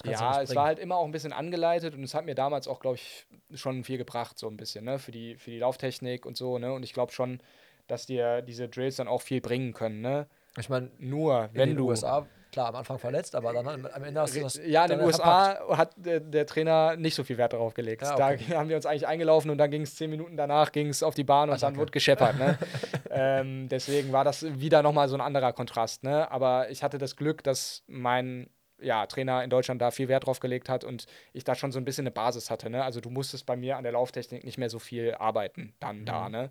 Ja, es war halt immer auch ein bisschen angeleitet und es hat mir damals auch, glaube ich, schon viel gebracht, so ein bisschen, ne, für die, für die Lauftechnik und so, ne, und ich glaube schon, dass dir diese Drills dann auch viel bringen können, ne. Ich meine, nur wenn in den du. USA klar am Anfang verletzt, aber dann am Ende hast du das. Ja, in den USA verpackt. hat der, der, Trainer nicht so viel Wert darauf gelegt. Ja, okay. Da haben wir uns eigentlich eingelaufen und dann ging es zehn Minuten danach ging's auf die Bahn und Ach, dann wurde gescheppert. Ne? ähm, deswegen war das wieder nochmal so ein anderer Kontrast. Ne? Aber ich hatte das Glück, dass mein ja, Trainer in Deutschland da viel Wert drauf gelegt hat und ich da schon so ein bisschen eine Basis hatte. Ne? Also du musstest bei mir an der Lauftechnik nicht mehr so viel arbeiten dann mhm. da. Ne?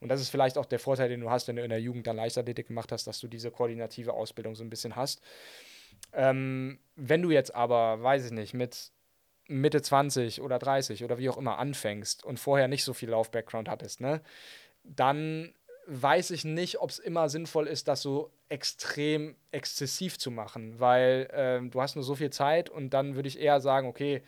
Und das ist vielleicht auch der Vorteil, den du hast, wenn du in der Jugend dann Leichtathletik gemacht hast, dass du diese koordinative Ausbildung so ein bisschen hast. Ähm, wenn du jetzt aber, weiß ich nicht, mit Mitte 20 oder 30 oder wie auch immer anfängst und vorher nicht so viel Lauf-Background hattest, ne, dann weiß ich nicht, ob es immer sinnvoll ist, das so extrem exzessiv zu machen, weil äh, du hast nur so viel Zeit und dann würde ich eher sagen, okay,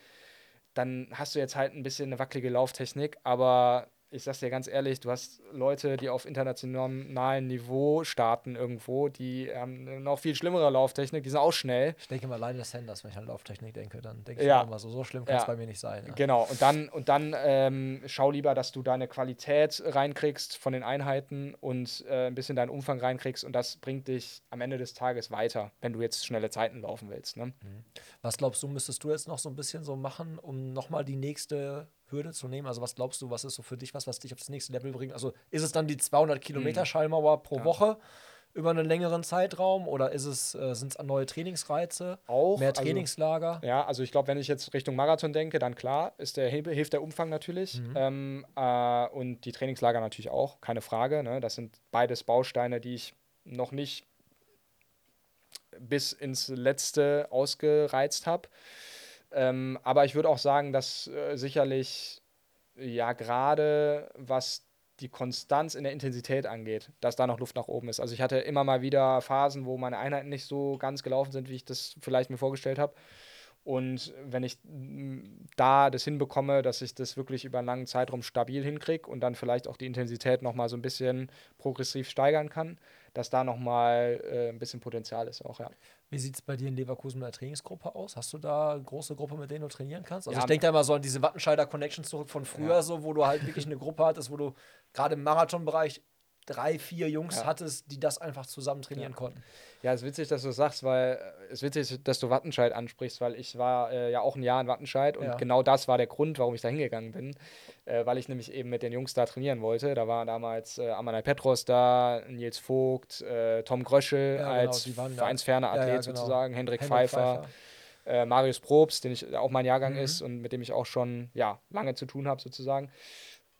dann hast du jetzt halt ein bisschen eine wackelige Lauftechnik, aber ich sag's dir ganz ehrlich, du hast Leute, die auf internationalem Niveau starten irgendwo, die haben eine noch viel schlimmere Lauftechnik, die sind auch schnell. Ich denke mal alleine das Sanders, wenn ich an Lauftechnik denke, dann denke ich ja. immer so, so schlimm kann es ja. bei mir nicht sein. Ja. Genau, und dann, und dann ähm, schau lieber, dass du deine Qualität reinkriegst von den Einheiten und äh, ein bisschen deinen Umfang reinkriegst und das bringt dich am Ende des Tages weiter, wenn du jetzt schnelle Zeiten laufen willst. Ne? Mhm. Was glaubst du, müsstest du jetzt noch so ein bisschen so machen, um nochmal die nächste Hürde zu nehmen? Also was glaubst du, was ist so für dich was, was dich auf das nächste Level bringt? Also ist es dann die 200 Kilometer mhm. Schallmauer pro ja. Woche über einen längeren Zeitraum oder ist es, äh, sind es neue Trainingsreize, auch, mehr also Trainingslager? Also, ja, also ich glaube, wenn ich jetzt Richtung Marathon denke, dann klar, ist der, hilft der Umfang natürlich mhm. ähm, äh, und die Trainingslager natürlich auch, keine Frage. Ne? Das sind beides Bausteine, die ich noch nicht bis ins Letzte ausgereizt habe. Ähm, aber ich würde auch sagen, dass äh, sicherlich, ja, gerade was die Konstanz in der Intensität angeht, dass da noch Luft nach oben ist. Also ich hatte immer mal wieder Phasen, wo meine Einheiten nicht so ganz gelaufen sind, wie ich das vielleicht mir vorgestellt habe. Und wenn ich mm, da das hinbekomme, dass ich das wirklich über einen langen Zeitraum stabil hinkriege und dann vielleicht auch die Intensität nochmal so ein bisschen progressiv steigern kann, dass da nochmal äh, ein bisschen Potenzial ist auch, ja. Wie sieht es bei dir in Leverkusen mit der Trainingsgruppe aus? Hast du da eine große Gruppe, mit denen du trainieren kannst? Also ja, ich denke da immer so an diese Wattenscheider Connections zurück von früher, ja. so, wo du halt wirklich eine Gruppe hattest, wo du gerade im Marathonbereich drei, vier Jungs ja. hattest, die das einfach zusammen trainieren ja. konnten. Ja, es ist witzig, dass du sagst, weil es ist witzig, dass du Wattenscheid ansprichst, weil ich war äh, ja auch ein Jahr in Wattenscheid und ja. genau das war der Grund, warum ich da hingegangen bin, äh, weil ich nämlich eben mit den Jungs da trainieren wollte. Da war damals äh, Amanai Petros da, Nils Vogt, äh, Tom Gröschel genau, als vereinsferner Athlet genau. sozusagen, Hendrik, Hendrik Pfeiffer. Pfeiffer. Äh, Marius Probst, den ich auch mein Jahrgang mhm. ist und mit dem ich auch schon ja, lange zu tun habe sozusagen.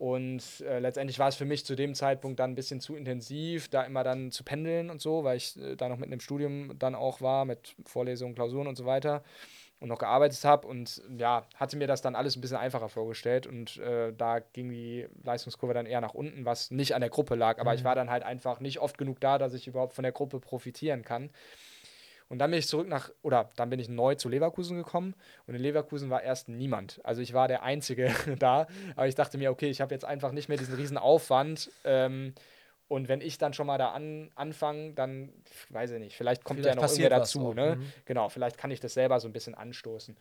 Und äh, letztendlich war es für mich zu dem Zeitpunkt dann ein bisschen zu intensiv, da immer dann zu pendeln und so, weil ich äh, da noch mit einem Studium dann auch war, mit Vorlesungen, Klausuren und so weiter und noch gearbeitet habe. Und ja, hatte mir das dann alles ein bisschen einfacher vorgestellt. Und äh, da ging die Leistungskurve dann eher nach unten, was nicht an der Gruppe lag. Aber mhm. ich war dann halt einfach nicht oft genug da, dass ich überhaupt von der Gruppe profitieren kann. Und dann bin ich zurück nach, oder dann bin ich neu zu Leverkusen gekommen und in Leverkusen war erst niemand. Also ich war der Einzige da, aber ich dachte mir, okay, ich habe jetzt einfach nicht mehr diesen riesen Aufwand. Ähm, und wenn ich dann schon mal da an, anfange, dann, weiß ich nicht, vielleicht kommt vielleicht ja noch irgendwer dazu. Ne? Mhm. Genau, vielleicht kann ich das selber so ein bisschen anstoßen.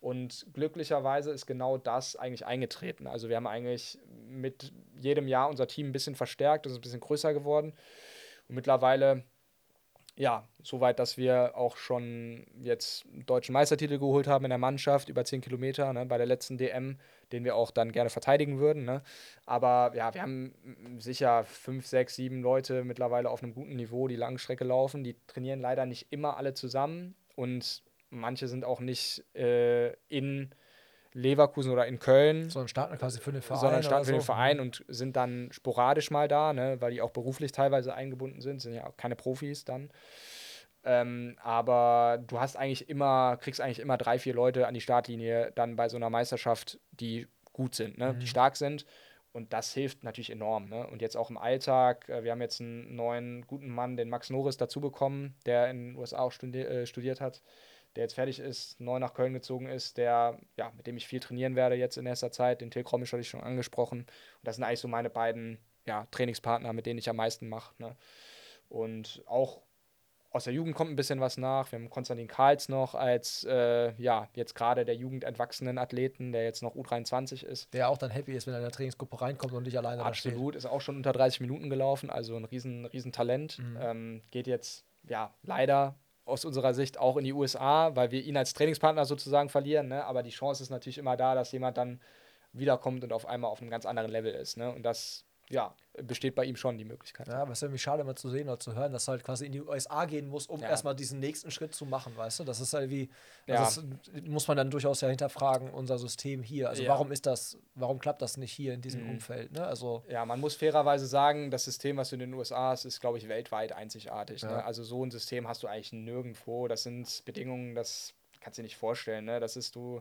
Und glücklicherweise ist genau das eigentlich eingetreten. Also wir haben eigentlich mit jedem Jahr unser Team ein bisschen verstärkt, ist ein bisschen größer geworden. Und mittlerweile ja, soweit, dass wir auch schon jetzt deutschen Meistertitel geholt haben in der Mannschaft, über 10 Kilometer ne, bei der letzten DM, den wir auch dann gerne verteidigen würden. Ne. Aber ja, wir haben sicher fünf, sechs, sieben Leute mittlerweile auf einem guten Niveau, die Langstrecke laufen. Die trainieren leider nicht immer alle zusammen und manche sind auch nicht äh, in Leverkusen oder in Köln. Sondern starten quasi für den Verein. Sondern starten für so. den Verein und sind dann sporadisch mal da, ne, weil die auch beruflich teilweise eingebunden sind, sind ja auch keine Profis dann. Ähm, aber du hast eigentlich immer, kriegst eigentlich immer drei, vier Leute an die Startlinie dann bei so einer Meisterschaft, die gut sind, ne? Mhm. die stark sind. Und das hilft natürlich enorm. Ne? Und jetzt auch im Alltag, äh, wir haben jetzt einen neuen guten Mann, den Max Norris, dazu bekommen, der in den USA auch studi äh, studiert hat, der jetzt fertig ist, neu nach Köln gezogen ist, der, ja, mit dem ich viel trainieren werde jetzt in nächster Zeit. Den Till Krommisch hatte ich schon angesprochen. Und das sind eigentlich so meine beiden ja, Trainingspartner, mit denen ich am meisten mache. Ne? Und auch aus der Jugend kommt ein bisschen was nach. Wir haben Konstantin Karls noch als, äh, ja, jetzt gerade der Jugend entwachsenen Athleten, der jetzt noch U23 ist. Der auch dann happy ist, wenn er in der Trainingsgruppe reinkommt und nicht alleine Absolut, ist auch schon unter 30 Minuten gelaufen, also ein riesen, riesen Talent. Mhm. Ähm, geht jetzt, ja, leider aus unserer Sicht auch in die USA, weil wir ihn als Trainingspartner sozusagen verlieren. Ne? Aber die Chance ist natürlich immer da, dass jemand dann wiederkommt und auf einmal auf einem ganz anderen Level ist. Ne? Und das ja, besteht bei ihm schon die Möglichkeit. Ja, aber es ist irgendwie schade immer zu sehen oder zu hören, dass er halt quasi in die USA gehen muss, um Ja. erstmal diesen nächsten Schritt zu machen, weißt du? Das ist halt wie, Ja. also das muss man dann durchaus ja hinterfragen, unser System hier. Also Ja. warum ist das, warum klappt das nicht hier in diesem Mhm. Umfeld, ne? Also, Ja, man muss fairerweise sagen, das System, was du in den USA hast, ist, glaube ich, weltweit einzigartig. Ja. Ne? Also so ein System hast du eigentlich nirgendwo. Das sind Bedingungen, das kannst du dir nicht vorstellen. Ne? Das ist, du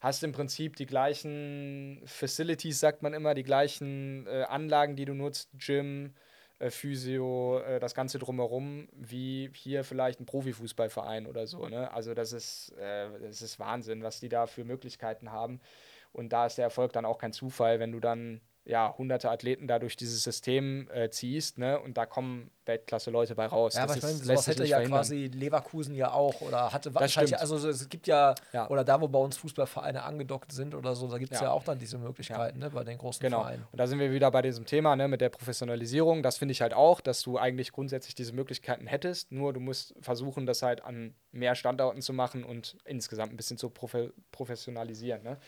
hast im Prinzip die gleichen Facilities, sagt man immer, die gleichen äh, Anlagen, die du nutzt, Gym, äh, Physio, äh, das Ganze drumherum, wie hier vielleicht ein Profifußballverein oder so. Ne? Also das ist, äh, das ist Wahnsinn, was die da für Möglichkeiten haben. Und da ist der Erfolg dann auch kein Zufall, wenn du dann ja hunderte Athleten da durch dieses System äh, ziehst, ne? Und da kommen Weltklasse-Leute bei raus. ja, aber Das ich meine, sowas hätte ja verhindern. quasi Leverkusen ja auch oder hatte wahrscheinlich, also es gibt ja, Ja. oder da, wo bei uns Fußballvereine angedockt sind oder so, da gibt es ja. Ja. auch dann diese Möglichkeiten, ne, bei den großen Genau. Vereinen. Und da sind wir wieder bei diesem Thema ne, mit der Professionalisierung. Das finde ich halt auch, dass du eigentlich grundsätzlich diese Möglichkeiten hättest. Nur du musst versuchen, das halt an mehr Standorten zu machen und insgesamt ein bisschen zu profe professionalisieren. Ne?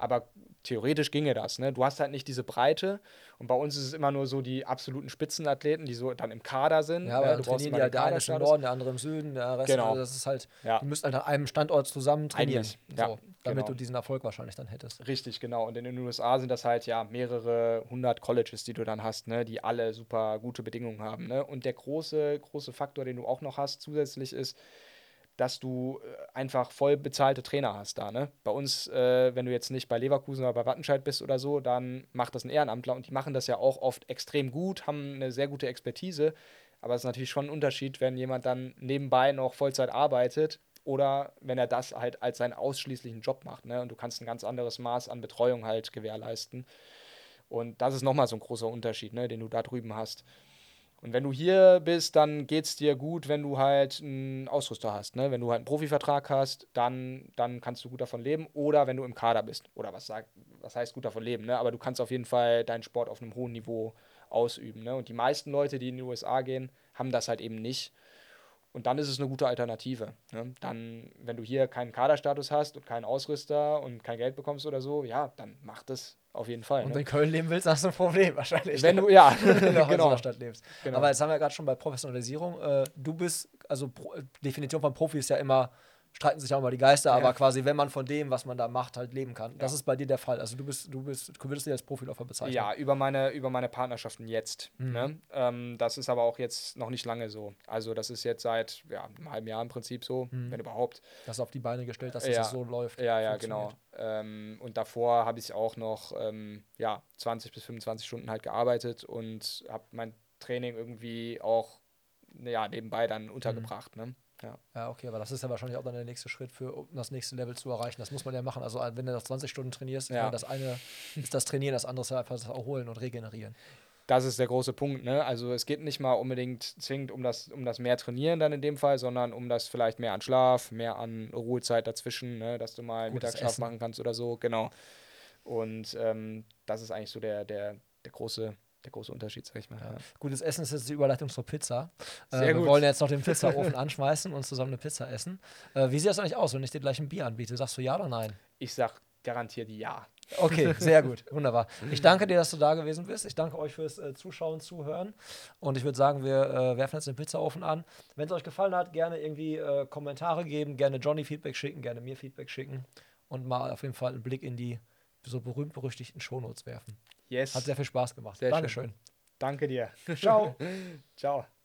Aber theoretisch ginge das. Ne? Du hast halt nicht diese Breite. Und bei uns ist es immer nur so die absoluten Spitzenathleten, die so dann im Kader sind. Ja, aber ne? dann Du brauchst trainieren die halt der eine ist im. Norden, der andere im Süden, der Rest, Genau. also das ist halt, Ja. die müssten halt an einem Standort zusammen trainieren, Eigentlich, ja, so, damit genau. du diesen Erfolg wahrscheinlich dann hättest. Richtig, genau. Und in den USA sind das halt ja mehrere hundert Colleges, die du dann hast, ne, die alle super gute Bedingungen haben. Ne? Und der große, große Faktor, den du auch noch hast, zusätzlich ist, dass du äh, einfach voll bezahlte Trainer hast da. Ne? Bei uns, äh, wenn du jetzt nicht bei Leverkusen oder bei Wattenscheid bist oder so, dann macht das ein Ehrenamtler und die machen das ja auch oft extrem gut, haben eine sehr gute Expertise. Aber es ist natürlich schon ein Unterschied, wenn jemand dann nebenbei noch Vollzeit arbeitet oder wenn er das halt als seinen ausschließlichen Job macht. Ne? Und du kannst ein ganz anderes Maß an Betreuung halt gewährleisten. Und das ist nochmal so ein großer Unterschied, ne, den du da drüben hast. Und wenn du hier bist, dann geht es dir gut, wenn du halt einen Ausrüster hast. Ne? Wenn du halt einen Profivertrag hast, dann, dann kannst du gut davon leben. Oder wenn du im Kader bist. Oder was, sagt, was heißt gut davon leben? Ne? Aber du kannst auf jeden Fall deinen Sport auf einem hohen Niveau ausüben. Ne? Und die meisten Leute, die in die USA gehen, haben das halt eben nicht. Und dann ist es eine gute Alternative. Ne? Dann, wenn du hier keinen Kaderstatus hast und keinen Ausrüster und kein Geld bekommst oder so, ja, dann mach das auf jeden Fall. Und ne? in Köln leben willst, hast du ein Problem wahrscheinlich. Wenn du, ja, wenn du auch in so genau. Stadt lebst. Genau. Aber jetzt haben wir gerade schon bei Professionalisierung. Äh, du bist, also Pro, äh, Definition von Profi ist ja immer, streiten sich auch mal die Geister, aber quasi, wenn man von dem, was man da macht, halt leben kann. Das ist bei dir der Fall. Also du bist, du bist, du würdest dich als Profiläufer bezeichnen. Ja, über meine, über meine Partnerschaften jetzt. Mhm. Ne? Ähm, das ist aber auch jetzt noch nicht lange so. Also das ist jetzt seit ja, einem halben Jahr im Prinzip so, Mhm. wenn überhaupt. Das auf die Beine gestellt, dass Ja. das so läuft. Ja, ja, genau. Ähm, und davor habe ich auch noch ähm, ja, 20 bis 25 Stunden halt gearbeitet und habe mein Training irgendwie auch ja, nebenbei dann Mhm. untergebracht. Ne? Ja. Ja, okay, aber das ist ja wahrscheinlich auch dann der nächste Schritt für, um das nächste Level zu erreichen. Das muss man ja machen. Also wenn du noch 20 Stunden trainierst, Ja. das eine ist das Trainieren, das andere ist einfach das Erholen und Regenerieren. Das ist der große Punkt. Ne? Also es geht nicht mal unbedingt zwingend um das, um das mehr Trainieren dann in dem Fall, sondern um das vielleicht mehr an Schlaf, mehr an Ruhezeit dazwischen, ne? dass du mal Gutes Mittagsschlaf Essen. machen kannst oder so. Genau. Und ähm, das ist eigentlich so der, der, der, große, der große Unterschied, sag ich mal. Ja. Gutes Essen ist jetzt die Überleitung zur Pizza. Äh, Sehr wir gut. wollen jetzt noch den Pizzaofen anschmeißen und zusammen eine Pizza essen. Äh, wie sieht das eigentlich aus, wenn ich dir gleich ein Bier anbiete? Sagst du ja oder nein? Ich sag garantiert ja. Okay, sehr gut, wunderbar. Ich danke dir, dass du da gewesen bist. Ich danke euch fürs äh, Zuschauen, Zuhören. Und ich würde sagen, wir äh, werfen jetzt den Pizzaofen an. Wenn es euch gefallen hat, gerne irgendwie äh, Kommentare geben, gerne Johnny Feedback schicken, gerne mir Feedback schicken. und mal auf jeden Fall einen Blick in die so berühmt-berüchtigten Shownotes werfen. Yes. Hat sehr viel Spaß gemacht. Sehr schön. Dankeschön. Danke dir. Ciao. Ciao.